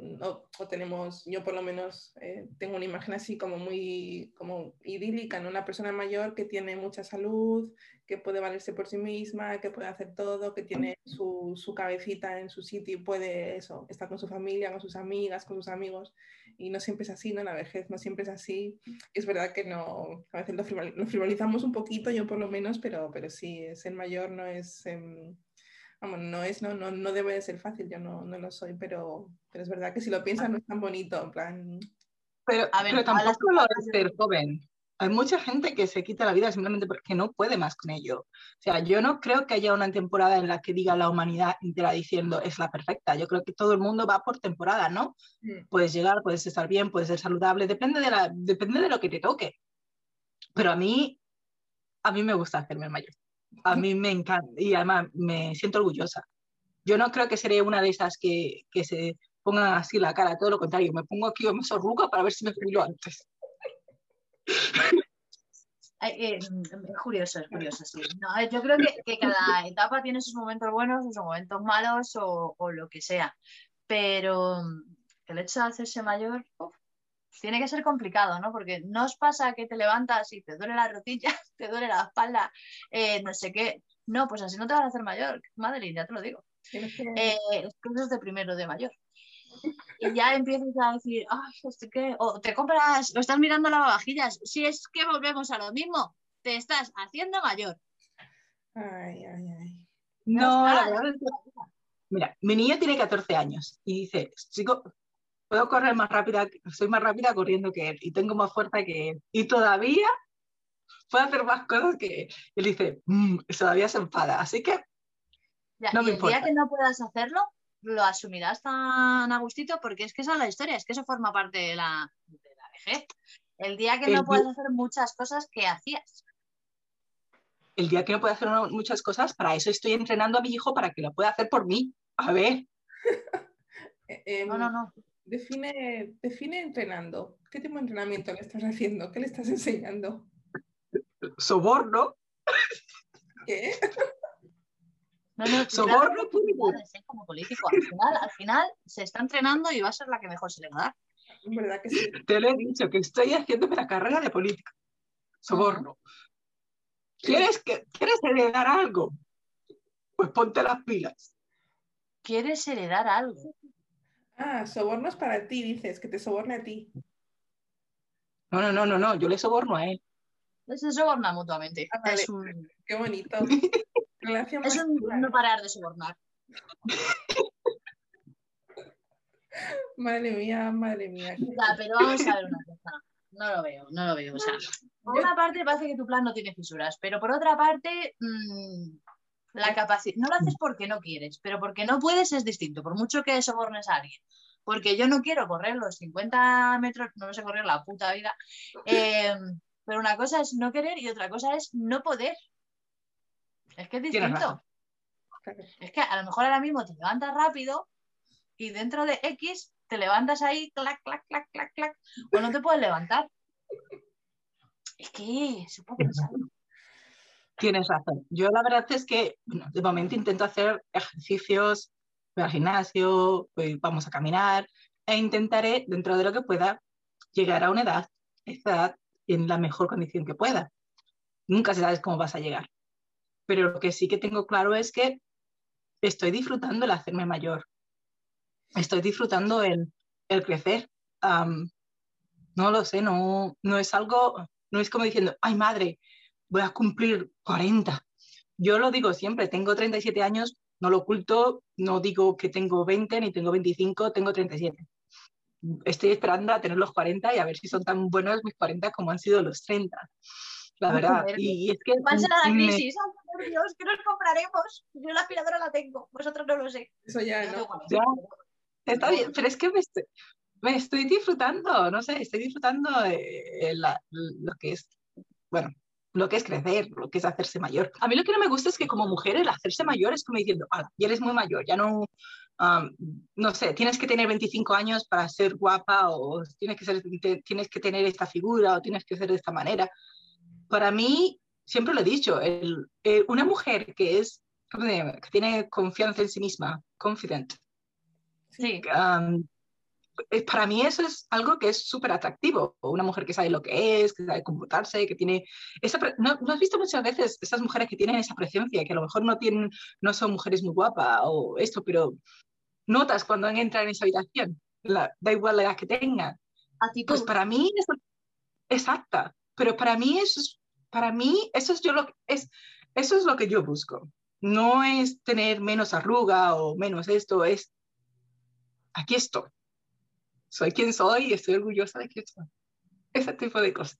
tenemos, yo por lo menos eh, tengo una imagen así como muy como idílica, ¿no? Una persona mayor que tiene mucha salud, que puede valerse por sí misma, que puede hacer todo, que tiene su, su cabecita en su sitio y puede eso, estar con su familia, con sus amigas, con sus amigos. Y no siempre es así, ¿no? La vejez no siempre es así. Es verdad que no, a veces lo, frivol- lo frivolizamos un poquito, yo por lo menos, pero, pero sí, ser mayor no es, em, vamos, no es, no, no, no debe de ser fácil, yo no, no lo soy, pero, pero es verdad que si lo piensas no es tan bonito, en plan, Pero, A ver, pero las tampoco lo es ser joven. Hay mucha gente que se quita la vida simplemente porque no puede más con ello. O sea, yo no creo que haya una temporada en la que diga la humanidad entera diciendo es la perfecta. Yo creo que todo el mundo va por temporada, ¿no? mm, Puedes llegar, puedes estar bien, puedes ser saludable, depende de, la, depende de lo que te toque. Pero a mí, a mí me gusta hacerme mayor. A mí me encanta y además me siento orgullosa. Yo no creo que seré una de esas que, que se pongan así la cara, todo lo contrario, me pongo aquí o me sorrugo para ver si me jubilo antes. Eh, mm, curioso, es curioso, sí. No, yo creo que, que cada etapa tiene sus momentos buenos, sus momentos malos o, o lo que sea. Pero mm, el hecho de hacerse mayor uf, tiene que ser complicado, ¿no? Porque no os pasa que te levantas y te duele la rodilla, te duele la espalda, eh, no sé qué. No, pues así no te vas a hacer mayor, Madeline, ya te lo digo. Eh, es de primero de mayor. Y ya empiezas a decir, ay, este qué, o te compras, o estás mirando lavavajillas. Si es que volvemos a lo mismo, te estás haciendo mayor. Ay, ay, ay. No, la está. verdad es que- Mira, mi niño tiene 14 años y dice, chico, puedo correr más rápida, soy más rápida corriendo que él y tengo más fuerza que él. Y todavía puedo hacer más cosas que él. Y él dice, "Mm", todavía se enfada. Así que Ya, No y el día que no puedas hacerlo, lo asumirás tan a gustito, porque es que esa es la historia, es que eso forma parte de la, de la vejez. El día que El no puedas hacer muchas cosas que hacías. el día que no puedo hacer una- muchas cosas, para eso estoy entrenando a mi hijo para que lo pueda hacer por mí. A ver, Eh, No, no, no. Define, define entrenando. ¿Qué tipo de entrenamiento le estás haciendo? ¿Qué le estás enseñando? soborno, ¿Qué? No, no, tú soborno de ser como político. Al final, al final se está entrenando y va a ser la que mejor se le va a dar. ¿Verdad que sí? Te lo he dicho, que estoy haciéndome la carrera de política. Soborno. ¿Quieres, que, ¿Quieres heredar algo? Pues ponte las pilas. ¿Quieres heredar algo? Ah, sobornos para ti, dices, que te soborne a ti. No, no, no, no, no, yo le soborno a él. Se soborna mutuamente. Ah, vale. Es un, Qué bonito. Relación es un clara. no parar de sobornar. Madre mía, madre mía. Ya, pero vamos a ver una cosa. No lo veo, no lo veo. O sea, por una parte parece que tu plan no tiene fisuras, pero por otra parte, mm, la capacidad. No lo haces porque no quieres, pero porque no puedes es distinto, por mucho que sobornes a alguien. Porque yo no quiero correr los 50 metros, no lo sé correr la puta vida, eh, Pero una cosa es no querer y otra cosa es no poder. Es que es distinto. Es que a lo mejor ahora mismo te levantas rápido y dentro de X te levantas ahí, clac, clac, clac, clac, clac, o no te puedes levantar. Es que se puede pensar. Tienes razón. Yo la verdad es que bueno, de momento intento hacer ejercicios, voy al gimnasio, voy- vamos a caminar e intentaré, dentro de lo que pueda, llegar a una edad, esta edad en la mejor condición que pueda. Nunca sabes cómo vas a llegar. Pero lo que sí que tengo claro es que estoy disfrutando el hacerme mayor. Estoy disfrutando el, el crecer. Am, no lo sé, no, no es algo, no es como diciendo, ay madre, voy a cumplir 40. Yo lo digo siempre, tengo 37 años, no lo oculto, no digo que tengo 20 ni tengo 25, tengo 37. Estoy esperando a tener los 40 y a ver si son tan buenos mis 40 como han sido los 30. La verdad. Y es que ¿Cuál será la me- crisis? Ay, por Dios, ¿qué nos compraremos? Yo la aspiradora la tengo, vosotros no lo sé. Eso ya no. Ya. Está bien, pero es que me estoy, me estoy disfrutando, no sé, estoy disfrutando de la- lo que es, bueno, lo que es crecer, lo que es hacerse mayor. A mí lo que no me gusta es que como mujer el hacerse mayor es como diciendo, ah, ya eres muy mayor, ya no, am, no sé, tienes que tener 25 años para ser guapa o tienes que, ser, te- tienes que tener esta figura o tienes que ser de esta manera. Para mí, siempre lo he dicho, el- eh, una mujer que es, ¿cómo se llama? que tiene confianza en sí misma, confident, Sí, um, para mí eso es algo que es súper atractivo. Una mujer que sabe lo que es, que sabe comportarse, que tiene esa... ¿No, no has visto muchas veces esas mujeres que tienen esa presencia, que a lo mejor no, tienen, no son mujeres muy guapas o esto, pero notas cuando entran en esa habitación, la- da igual la edad que tengan. actitud. Pues para mí, eso, exacta, pero para mí eso es, para mí eso es, yo lo, es, eso es lo que yo busco. No es tener menos arruga o menos esto, es aquí estoy. Soy quien soy y estoy orgullosa de quién soy. Ese tipo de cosas.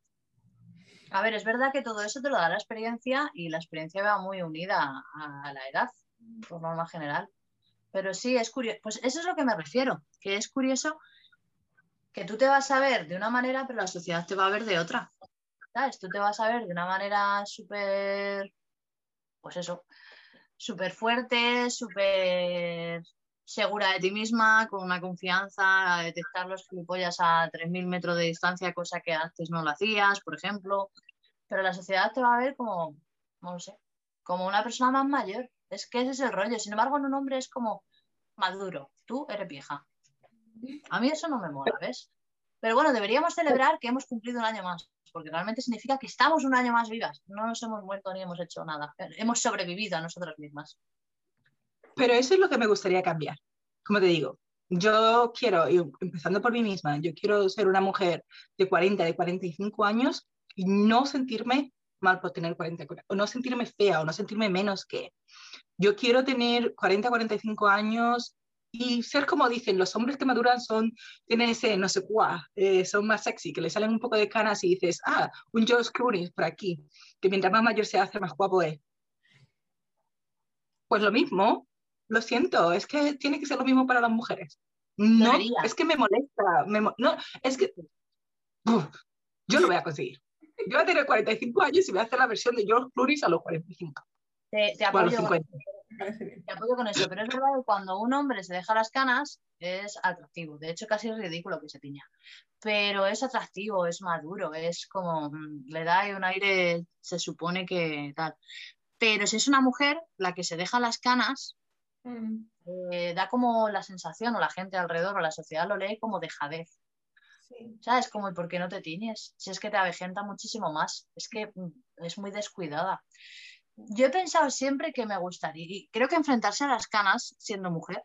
A ver, es verdad que todo eso te lo da la experiencia y la experiencia va muy unida a, a la edad, por norma general. Pero sí, es curioso. Pues eso es lo que me refiero, que es curioso que tú te vas a ver de una manera, pero la sociedad te va a ver de otra. ¿Sabes? Tú te vas a ver de una manera súper, pues eso, súper fuerte, súper segura de ti misma, con una confianza, a detectar los gilipollas a 3.000 metros de distancia, cosa que antes no lo hacías, por ejemplo. Pero la sociedad te va a ver como, no sé, como una persona más mayor. Es que ese es el rollo. Sin embargo, en un hombre es como maduro. Tú eres vieja. A mí eso no me mola, ¿ves? Pero bueno, deberíamos celebrar que hemos cumplido un año más, porque realmente significa que estamos un año más vivas. No nos hemos muerto ni hemos hecho nada. Hemos sobrevivido a nosotras mismas. Pero eso es lo que me gustaría cambiar. Como te digo, yo quiero, empezando por mí misma, yo quiero ser una mujer de 40, de 45 años y no sentirme mal por tener 40, o no sentirme fea o no sentirme menos que. Yo quiero tener 40, 45 años y ser como dicen, los hombres que maduran son, tienen ese no sé cuá, eh, son más sexy, que le salen un poco de canas y dices, ah, un George Clooney por aquí, que mientras más mayor se hace, más guapo es. Pues lo mismo, lo siento, es que tiene que ser lo mismo para las mujeres. No, Debería. es que me molesta, me mo- no, es que uf, yo lo voy a conseguir. Yo voy a tener 45 años y voy a hacer la versión de George Clooney a los 45, Te, te o a los apoyo, con- 50. Me parece bien. te apoyo con eso, pero es verdad que cuando un hombre se deja las canas es atractivo. De hecho, casi es ridículo que se tiña. Pero es atractivo, es maduro, es como mm, le da un aire, se supone que tal. Pero si es una mujer la que se deja las canas, Mm, eh, da como la sensación, o la gente alrededor, o la sociedad lo lee como dejadez. sí. ¿Sabes? Como, ¿y por qué no te tiñes? Si es que te avejenta muchísimo más. Es que mm, es muy descuidada. Yo he pensado siempre que me gustaría, y creo que enfrentarse a las canas siendo mujer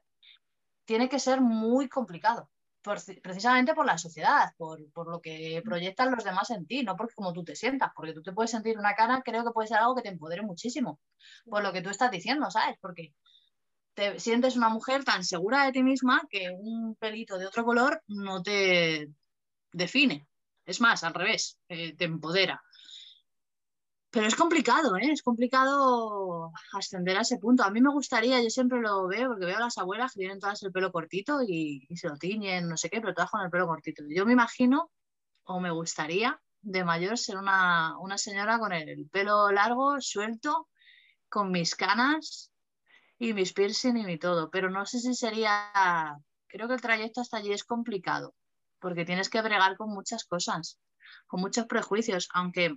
tiene que ser muy complicado, por- precisamente por la sociedad, por, por lo que proyectan los demás en ti, no porque como tú te sientas, porque tú te puedes sentir una cana, creo que puede ser algo que te empodere muchísimo, por lo que tú estás diciendo, ¿sabes? Porque te sientes una mujer tan segura de ti misma que un pelito de otro color no te define. Es más, al revés, eh, te empodera. Pero es complicado, ¿eh? Es complicado ascender a ese punto. A mí me gustaría, yo siempre lo veo, porque veo a las abuelas que tienen todas el pelo cortito y, y se lo tiñen, no sé qué, pero todas con el pelo cortito. Yo me imagino, o me gustaría, de mayor ser una, una señora con el pelo largo, suelto, con mis canas y mis piercing y mi todo, pero no sé si sería, creo que el trayecto hasta allí es complicado, porque tienes que bregar con muchas cosas, con muchos prejuicios, aunque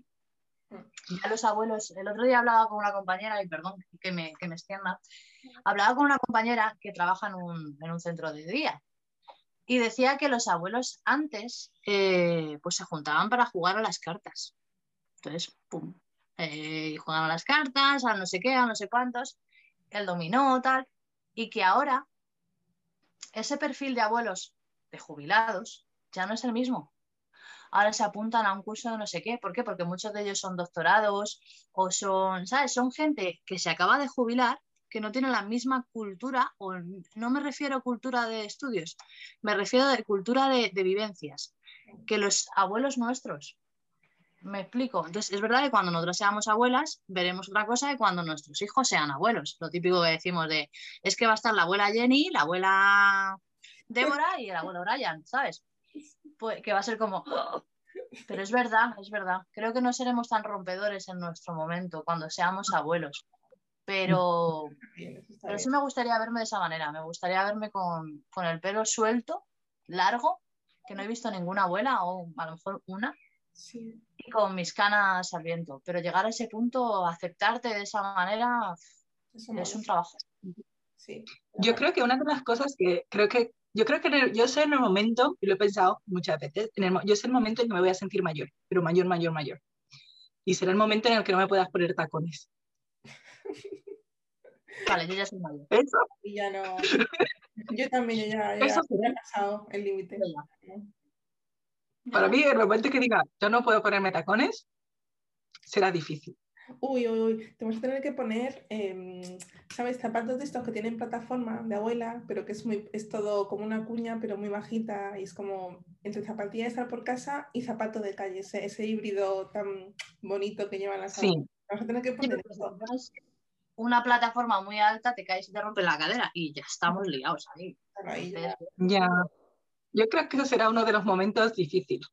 ya los abuelos, el otro día hablaba con una compañera, y perdón que me, que me extienda, hablaba con una compañera que trabaja en un, en un centro de día y decía que los abuelos antes eh, pues se juntaban para jugar a las cartas. Entonces, pum, eh, jugaban a las cartas, a no sé qué, a no sé cuántos, el dominó, tal, y que ahora ese perfil de abuelos de jubilados ya no es el mismo. Ahora se apuntan a un curso de no sé qué. ¿Por qué? Porque muchos de ellos son doctorados o son, ¿sabes? Son gente que se acaba de jubilar que no tiene la misma cultura, o no me refiero a cultura de estudios, me refiero a cultura de, vivencias, que los abuelos nuestros. Me explico. Entonces, es verdad que cuando nosotros seamos abuelas, veremos otra cosa de cuando nuestros hijos sean abuelos. Lo típico que decimos de, es que va a estar la abuela Jenny, la abuela Débora y el abuelo Brian, ¿sabes? Pues, que va a ser como, pero es verdad, es verdad. Creo que no seremos tan rompedores en nuestro momento cuando seamos abuelos. Pero, pero sí me gustaría verme de esa manera. Me gustaría verme con, el pelo suelto, largo, que no he visto ninguna abuela o a lo mejor una. Y con mis canas al viento. Pero llegar a ese punto, aceptarte de esa manera, es un trabajo. Yo creo que una de las cosas que creo que yo creo que yo sé en el momento, y lo he pensado muchas veces, en el, yo sé el momento en que me voy a sentir mayor, pero mayor, mayor, mayor. Y será el momento en el que no me puedas poner tacones. Vale, yo ya soy mayor. ¿Eso? Y ya no. Yo también, ya, ya, he pasado el límite. Para mí, el momento que diga, yo no puedo ponerme tacones, será difícil. Uy, uy, uy, te vas a tener que poner, em, ¿sabes? Zapatos de estos que tienen plataforma de abuela, pero que es, muy, es todo como una cuña, pero muy bajita, y es como entre zapatilla de estar por casa y zapato de calle, ese, ese híbrido tan bonito que llevan las Sí. Vas a tener que poner una plataforma muy alta, te caes y te rompe la cadera y ya estamos liados ahí. ya. Yo creo que eso será uno de los momentos difíciles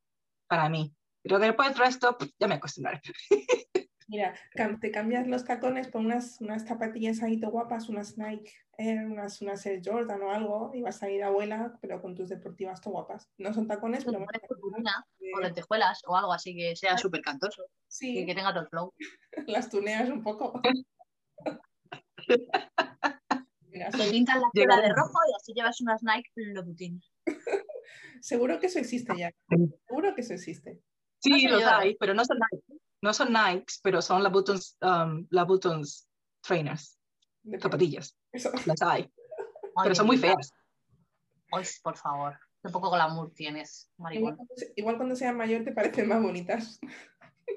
para mí. Pero después del resto, ya me acostumbraré. Mira, te cambias los tacones por unas, unas zapatillas ahí guapas, unas Nike, eh, unas, unas Air Jordan o algo, y vas a ir a abuela, pero con tus deportivas to guapas. No son tacones, pero... o lentejuelas o algo así que sea súper cantoso. Sí. Y que tenga todo el flow. Las tuneas un poco. Mira, pintas la tela de rojo y así llevas unas Nike Louboutin. Seguro que eso existe ya. Seguro que eso existe. Sí, los hay, pero no son Nike. No son Nikes, pero son la Buttons, um, la Buttons trainers. Zapatillas. Las hay. pero son muy feas. Ay, por favor. Qué poco glamour tienes, igual, igual, cuando sean mayor te parecen más bonitas.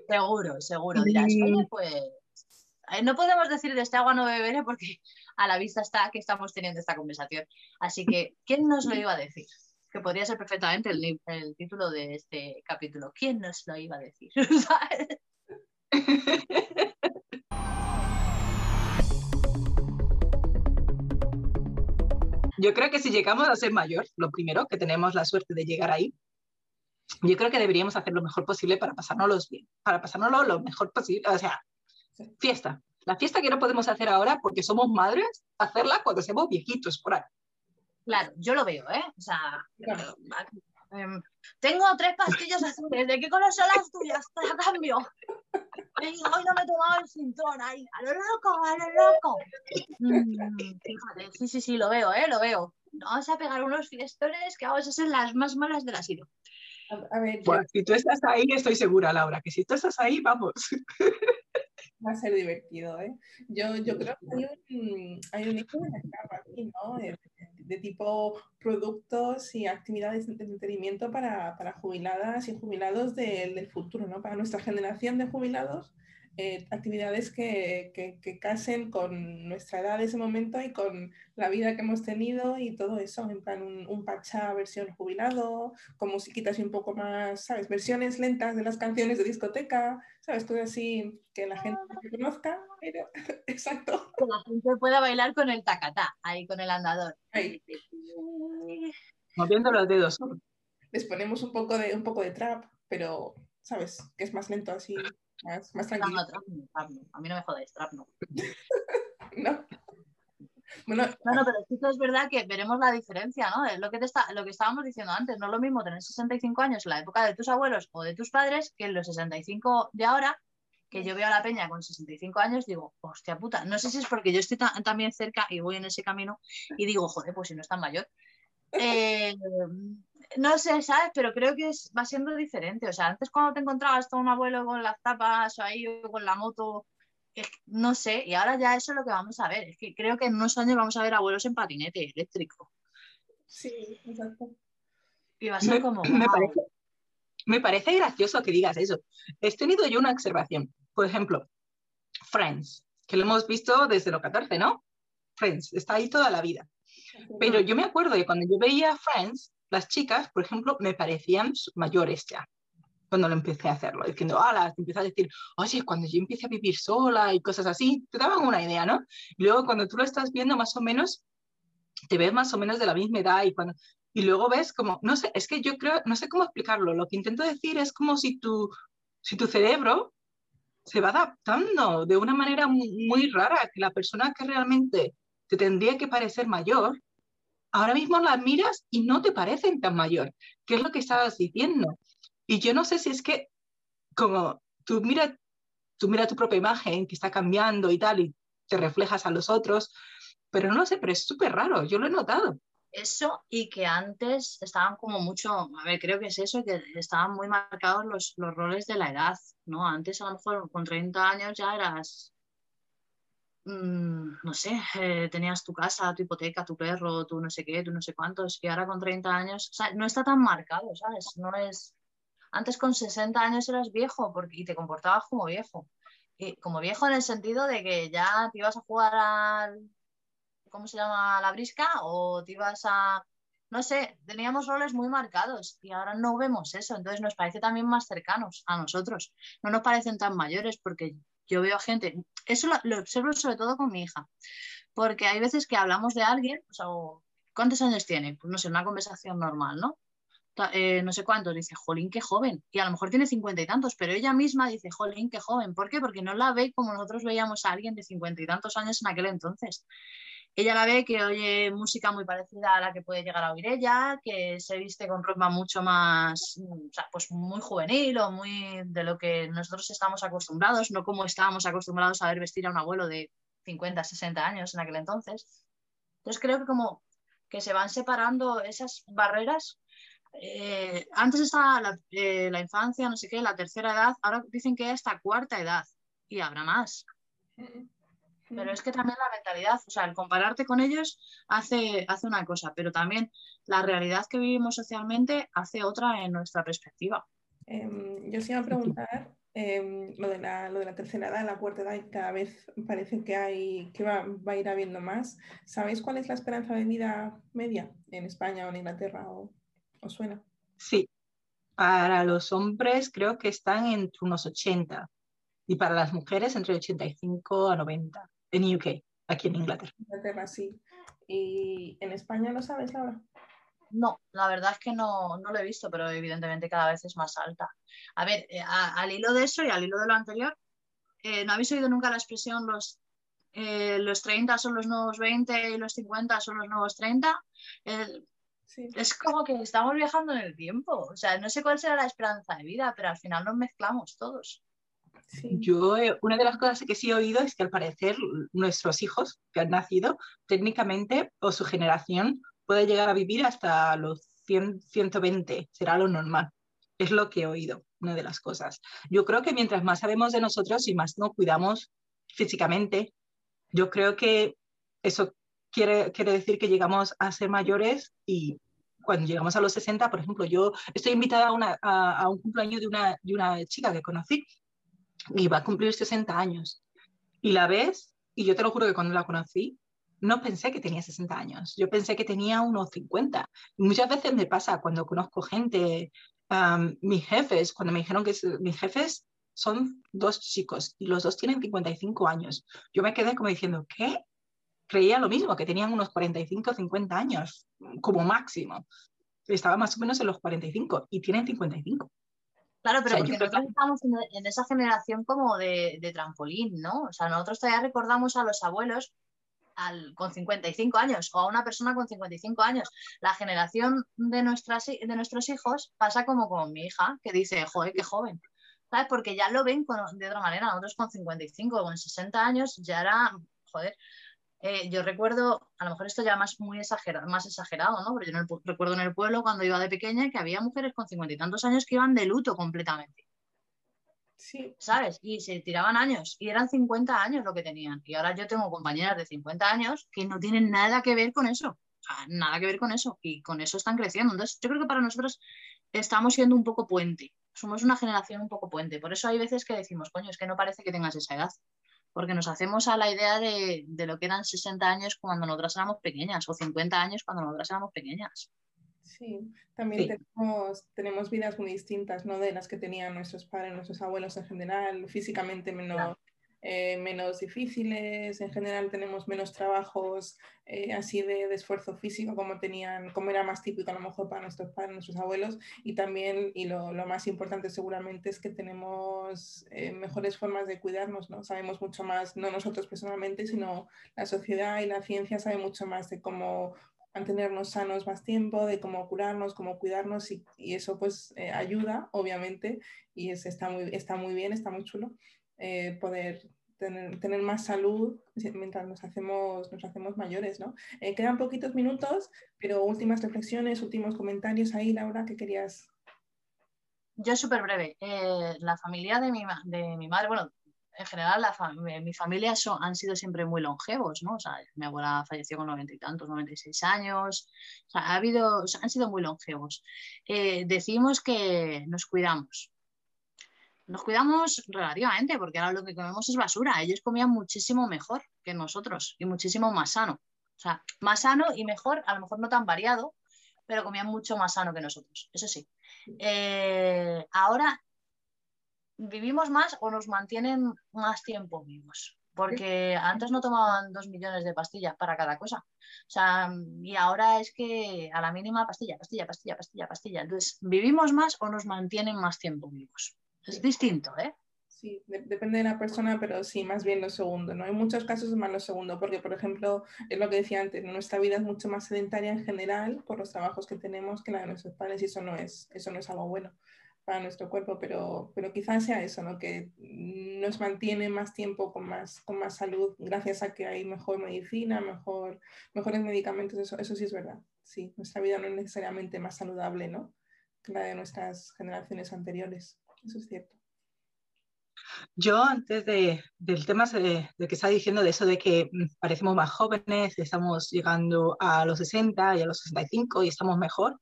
Seguro, seguro. Dirás, oye, pues eh, no podemos decir de este agua no beberé porque a la vista está que estamos teniendo esta conversación. Así que, ¿quién nos lo iba a decir? Que podría ser perfectamente el, título de este capítulo. ¿Quién nos lo iba a decir? Yo creo que si llegamos a ser mayor, lo primero, que tenemos la suerte de llegar ahí, yo creo que deberíamos hacer lo mejor posible para pasárnoslo bien, para pasárnoslo lo mejor posible, o sea, fiesta. La fiesta que no podemos hacer ahora porque somos madres, hacerla cuando seamos viejitos por ahí. Claro, yo lo veo, ¿eh? O sea, em, tengo tres pastillas azules, ¿de qué color son las tuyas? Te la cambio. hoy no me he tomado el cinturón, ahí, a lo loco, a lo loco. Mm, fíjate, sí, sí, sí, lo veo, ¿eh? Lo veo. Vamos a pegar unos fiestones que vamos a ser las más malas del asilo. A, ver, bueno, si tú estás ahí, estoy segura, Laura, que si tú estás ahí, vamos. Va a ser divertido, ¿eh? Yo, yo creo que hay un, hay un hijo de la capa aquí, ¿no? De, tipo productos y actividades de entretenimiento para, para jubiladas y jubilados del, del futuro, ¿no? Para nuestra generación de jubilados eh, actividades que, que, casen con nuestra edad de ese momento y con la vida que hemos tenido y todo eso, en plan un, un pacha versión jubilado, con musiquitas y un poco más, ¿sabes? Versiones lentas de las canciones de discoteca, ¿sabes? Todo así que la gente conozca, exacto. Que la gente pueda bailar con el tacatá, ahí con el andador. Ahí. Moviendo los dedos. Les ponemos un poco de, un poco de trap, pero ¿sabes? Que es más lento así, más, más tranquilo. No, trap no, trap no. A mí no me jodáis, trap no. ¿No? Bueno, No, no, pero que es verdad que veremos la diferencia, ¿no? Es lo que, te está, lo que estábamos diciendo antes. No es lo mismo tener 65 años en la época de tus abuelos o de tus padres que en los 65 de ahora, que yo veo a la peña con 65 años, digo, hostia puta. No sé si es porque yo estoy ta- también cerca y voy en ese camino y digo, joder, pues si no es tan mayor. Eh, no sé, ¿sabes? Pero creo que es- va siendo diferente. O sea, antes cuando te encontrabas con un abuelo con las tapas o ahí o con la moto, es que no sé, y ahora ya eso es lo que vamos a ver. Es que creo que en unos años vamos a ver abuelos en patinete eléctrico. sí, exacto. Y va a ser Me, como. me parece, me parece gracioso que digas eso. He tenido yo una observación. Por ejemplo, Friends, que lo hemos visto desde los 14, ¿no? Friends, está ahí toda la vida. Pero yo me acuerdo de cuando yo veía Friends, las chicas, por ejemplo, me parecían mayores ya, cuando lo empecé a hacerlo, diciendo, ala, te empiezas a decir, oye, cuando yo empiece a vivir sola y cosas así, te daban una idea, ¿no? Y luego cuando tú lo estás viendo más o menos, te ves más o menos de la misma edad y cuando... Y luego ves como, no sé, es que yo creo, no sé cómo explicarlo, lo que intento decir es como si tu, si tu cerebro se va adaptando de una manera muy, muy rara, que la persona que realmente te tendría que parecer mayor, ahora mismo las miras y no te parecen tan mayor, que es lo que estabas diciendo. Y yo no sé si es que como tú miras tú mira tu propia imagen que está cambiando y tal y te reflejas a los otros, pero no lo sé, pero es súper raro, yo lo he notado. Eso y que antes estaban como mucho, a ver, creo que es eso, que estaban muy marcados los, los roles de la edad, ¿no? Antes a lo mejor con 30 años ya eras, no sé, eh, tenías tu casa, tu hipoteca, tu perro, tu no sé qué, tu no sé cuántos, y ahora con 30 años, no está tan marcado, ¿sabes? No es... Antes con 60 años eras viejo porque, y te comportabas como viejo. Y como viejo en el sentido de que ya te ibas a jugar al, ¿cómo se llama? La brisca o te ibas a, no sé, teníamos roles muy marcados y ahora no vemos eso, entonces nos parece también más cercanos a nosotros, no nos parecen tan mayores porque yo veo gente, eso lo, observo sobre todo con mi hija, porque hay veces que hablamos de alguien, o sea, ¿cuántos años tiene? Pues no sé, una conversación normal, ¿no? Eh, no sé cuántos, dice, jolín, qué joven. Y a lo mejor tiene cincuenta y tantos, pero ella misma dice, jolín, qué joven. ¿Por qué? Porque no la ve como nosotros veíamos a alguien de cincuenta y tantos años en aquel entonces. Ella la ve que oye música muy parecida a la que puede llegar a oír ella, que se viste con ropa mucho más, mm, o sea, pues muy juvenil o muy de lo que nosotros estamos acostumbrados, no como estábamos acostumbrados a ver vestir a un abuelo de 50, 60 años en aquel entonces. Entonces creo que como que se van separando esas barreras. Eh, antes estaba la, eh, la infancia, no sé qué, la tercera edad, ahora dicen que hasta cuarta edad y habrá más. Pero es que también la mentalidad, o sea, el compararte con ellos hace, hace una cosa, pero también la realidad que vivimos socialmente hace otra en nuestra perspectiva. Em, yo os iba a preguntar em, lo, de la, lo de la tercera edad, la cuarta edad, y cada vez parece que, hay, que va, va a ir habiendo más. ¿Sabéis cuál es la esperanza de vida media en España o en Inglaterra? ¿O, os suena? Sí, para los hombres creo que están entre unos 80 y para las mujeres entre 85 a 90 en UK, aquí en Inglaterra. Inglaterra, sí. ¿Y en España lo sabes, Laura? No, la verdad es que no, no lo he visto, pero evidentemente cada vez es más alta. A ver, eh, a- al hilo de eso y al hilo de lo anterior, eh, ¿no habéis oído nunca la expresión los, eh, los 30 son los nuevos 20 y los 50 son los nuevos 30? Eh, Sí. es como que estamos viajando en el tiempo. O sea, no sé cuál será la esperanza de vida, pero al final nos mezclamos todos. Sí. Yo, eh, una de las cosas que sí he oído es que al parecer nuestros hijos que han nacido, técnicamente, o su generación, puede llegar a vivir hasta los 100, 120, será lo normal. Es lo que he oído, una de las cosas. Yo creo que mientras más sabemos de nosotros y más nos cuidamos físicamente, yo creo que eso quiere, quiere decir que llegamos a ser mayores y cuando llegamos a los 60, por ejemplo, yo estoy invitada a, una- a- a un cumpleaños de una, de una chica que conocí y va a cumplir 60 años. Y la ves, y yo te lo juro que cuando la conocí, no pensé que tenía 60 años, yo pensé que tenía unos 50. Y muchas veces me pasa cuando conozco gente, am, mis jefes, cuando me dijeron que mis jefes son dos chicos y los dos tienen 55 años. Yo me quedé como diciendo, ¿qué? Creía lo mismo, que tenían unos 45, 50 años como máximo. Estaba más o menos en los 45 y tienen 55. Claro, pero porque nosotros estamos en, esa generación como de, de trampolín, ¿no? O sea, nosotros todavía recordamos a los abuelos al, con 55 años o a una persona con 55 años. La generación de, nuestras, de nuestros hijos pasa como con mi hija, que dice, joder, qué joven. ¿Sabes? Porque ya lo ven con- de otra manera. Nosotros con 55 o con 60 años ya era, joder. Eh, yo recuerdo, a lo mejor esto ya más muy exagerado, más exagerado, ¿no? Pero yo recuerdo en el pueblo cuando iba de pequeña que había mujeres con cincuenta y tantos años que iban de luto completamente. Sí, ¿sabes? Y se tiraban años y eran 50 años lo que tenían. Y ahora yo tengo compañeras de 50 años que no tienen nada que ver con eso. O sea, nada que ver con eso. Y con eso están creciendo. Entonces, yo creo que para nosotros estamos siendo un poco puente. Somos una generación un poco puente. Por eso hay veces que decimos, coño, es que no parece que tengas esa edad. Porque nos hacemos a la idea de, de lo que eran 60 años cuando nosotras éramos pequeñas o 50 años cuando nosotras éramos pequeñas. Sí, también Sí. Tenemos, tenemos vidas muy distintas, ¿no? De las que tenían nuestros padres, nuestros abuelos en general, físicamente menos, Claro. Eh, menos difíciles, en general tenemos menos trabajos eh, así de, esfuerzo físico como tenían, como era más típico a lo mejor para nuestros padres, nuestros abuelos, y también, y lo, lo más importante seguramente es que tenemos eh, mejores formas de cuidarnos, ¿no? Sabemos mucho más, no nosotros personalmente, sino la sociedad y la ciencia sabe mucho más de cómo mantenernos sanos más tiempo, de cómo curarnos, cómo cuidarnos y, y eso pues ayuda, obviamente, y es, está, muy, está muy bien, está muy chulo eh, poder tener, tener, más salud mientras nos hacemos, nos hacemos mayores, ¿no? Eh, quedan poquitos minutos, pero últimas reflexiones, últimos comentarios ahí, Laura, ¿qué querías? Yo súper breve. Eh, la familia de mi, de mi madre, bueno, en general, la mi familia son, han sido siempre muy longevos, ¿no? O sea, mi abuela falleció con noventa y tantos, 96 años. O sea, ha habido, o sea, han sido muy longevos. Decimos que nos cuidamos. Nos cuidamos relativamente, porque ahora lo que comemos es basura. Ellos comían muchísimo mejor que nosotros y muchísimo más sano. O sea, más sano y mejor, a lo mejor no tan variado, pero comían mucho más sano que nosotros. Eso sí. Eh, ahora vivimos más o nos mantienen más tiempo vivos. Porque antes no tomaban dos millones de pastillas para cada cosa. O sea, y ahora es que a la mínima pastilla, pastilla, pastilla, pastilla, pastilla. Entonces, ¿vivimos más o nos mantienen más tiempo vivos? Es distinto, ¿eh? Sí, de depende de la persona, pero sí, más bien lo segundo, ¿no? En muchos casos es más lo segundo, porque, por ejemplo, es lo que decía antes, nuestra vida es mucho más sedentaria en general por los trabajos que tenemos que la de nuestros padres y eso no es, eso no es algo bueno para nuestro cuerpo, pero, pero quizás sea eso, ¿no? Que nos mantiene más tiempo con más, con más salud gracias a que hay mejor medicina, mejor, mejores medicamentos, eso, eso sí es verdad. Sí, nuestra vida no es necesariamente más saludable, ¿no? Que la de nuestras generaciones anteriores, eso es cierto. Yo antes de, del tema de, de que está diciendo de eso de que parecemos más jóvenes, estamos llegando a los 60 y a los 65 y estamos mejor, a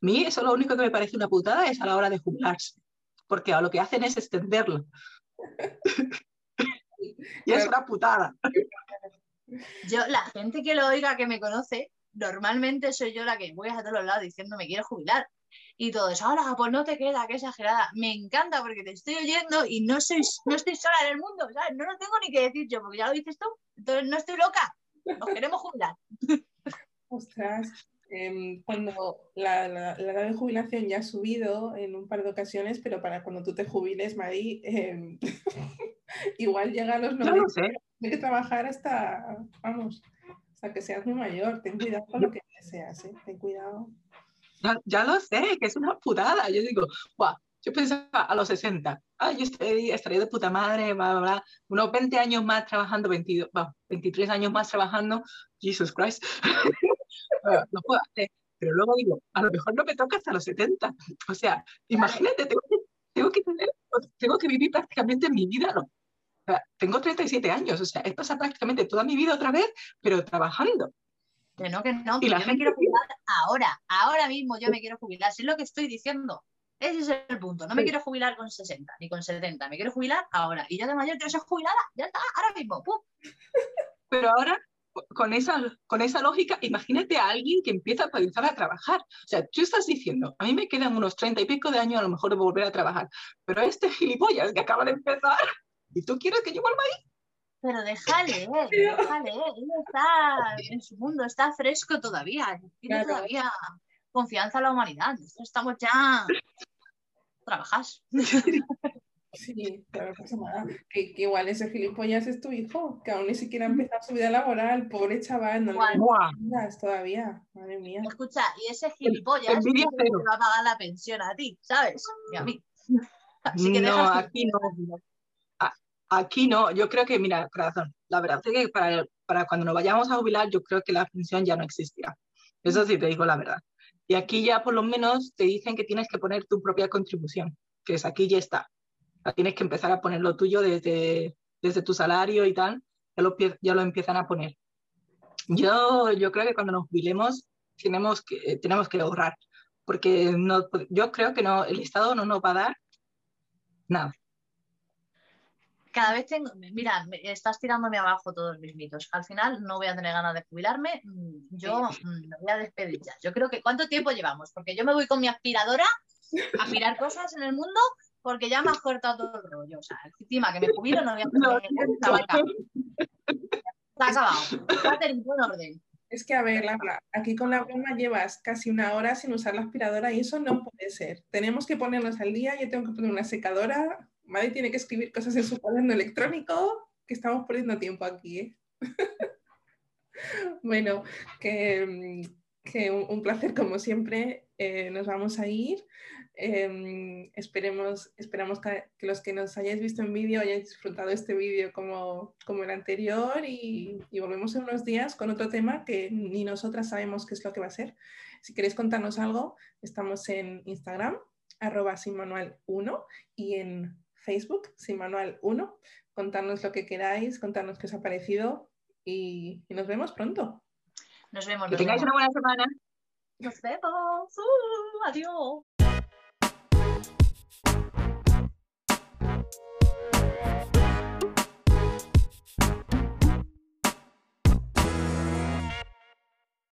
mí eso lo único que me parece una putada es a la hora de jubilarse, porque lo que hacen es extenderlo. y es una putada. Yo, la gente que lo oiga, que me conoce, normalmente soy yo la que voy a todos los lados diciendo me quiero jubilar. Y todo eso, ahora pues no te queda, que exagerada. Me encanta porque te estoy oyendo y no, soy, no estoy sola en el mundo, ¿sabes? No lo tengo ni que decir yo, porque ya lo dices tú. Entonces no estoy loca, nos queremos jubilar. Ostras, eh, cuando la, la, la, edad de jubilación ya ha subido en un par de ocasiones, pero para cuando tú te jubiles, Mari, eh, igual llega a los 90. No lo sé. Hay que trabajar hasta, vamos, hasta que seas muy mayor. Ten cuidado con lo que deseas, ¿eh? Ten cuidado. Ya, ya, lo sé, que es una putada. Yo digo, guau, yo pensaba a los 60, ah, yo estaría de puta madre, bla, bla, bla. unos 20 años más trabajando, 22, bah, 23 años más trabajando, Jesus Christ, no puedo hacer. Pero luego digo, a lo mejor no me toca hasta los 70. O sea, imagínate, tengo que, tengo que, tener, tengo que vivir prácticamente mi vida, no. Tengo 37 años, o sea, he pasado prácticamente toda mi vida otra vez, pero trabajando. Que no, que no, que yo me quiero jubilar ahora, ahora mismo yo me quiero jubilar, si es lo que estoy diciendo. Ese es el punto, no me sí. quiero jubilar con 60 ni con 70, me quiero jubilar ahora. Y yo de mayor quiero ser jubilada, ya está, ahora mismo. ¡pum! Pero ahora, con esa, con esa lógica, imagínate a alguien que empieza a pensar a trabajar. O sea, tú estás diciendo, a mí me quedan unos 30 y pico de años a lo mejor de volver a trabajar, pero este gilipollas que acaba de empezar, ¿y tú quieres que yo vuelva ahí? Pero déjale, déjale, él está en su mundo, está fresco todavía, tiene claro. todavía confianza en la humanidad. Estamos ya. trabajas. Sí, no pasa nada. Que, que igual ese gilipollas es tu hijo, que aún ni siquiera ha empezado su vida laboral, pobre chaval, no le todavía, madre mía. Escucha, y ese gilipollas envidia te cero. va a pagar la pensión a ti, ¿sabes? Y a mí. Así que no, aquí no. Aquí no, yo creo que, mira, corazón, la verdad es que para, para cuando nos vayamos a jubilar, yo creo que la pensión ya no existirá. Eso sí te digo la verdad. Y aquí ya por lo menos te dicen que tienes que poner tu propia contribución, que es aquí ya está. Tienes que empezar a poner lo tuyo desde, desde tu salario y tal, ya lo, ya lo empiezan a poner. Yo, yo creo que cuando nos jubilemos tenemos que, tenemos que ahorrar, porque no, yo creo que no, el Estado no nos va a dar nada. Cada vez tengo, mira, me- estás tirándome abajo todos mis mitos. Al final no voy a tener ganas de jubilarme. mm, Yo mm, me voy a despedir ya. Yo creo que ¿cuánto tiempo llevamos? Porque yo me voy con mi aspiradora a aspirar cosas en el mundo porque ya me has cortado todo el rollo. O sea, encima que me jubilo no voy a tener vaca. Está acabado. Está en buen orden. Es que, a ver, Laura, aquí con la broma llevas casi una hora sin usar la aspiradora y eso no puede ser. Tenemos que ponernos al día, yo tengo que poner una secadora, Madre tiene que escribir cosas en su cuaderno electrónico, que estamos perdiendo tiempo aquí. ¿eh? bueno, que, mm, que un, placer como siempre. eh, nos vamos a ir. Eh, esperemos, esperamos que, los que nos hayáis visto en vídeo hayáis disfrutado este vídeo como, como el anterior y, y volvemos en unos días con otro tema que ni nosotras sabemos qué es lo que va a ser. Si queréis contarnos algo, estamos en Instagram, arroba sinmanual1 y en Facebook, sinmanual1. Contarnos lo que queráis, contarnos qué os ha parecido y, y nos vemos pronto. Nos vemos. Que nos tengáis vemos. una buena semana. Nos vemos. Uh, adiós.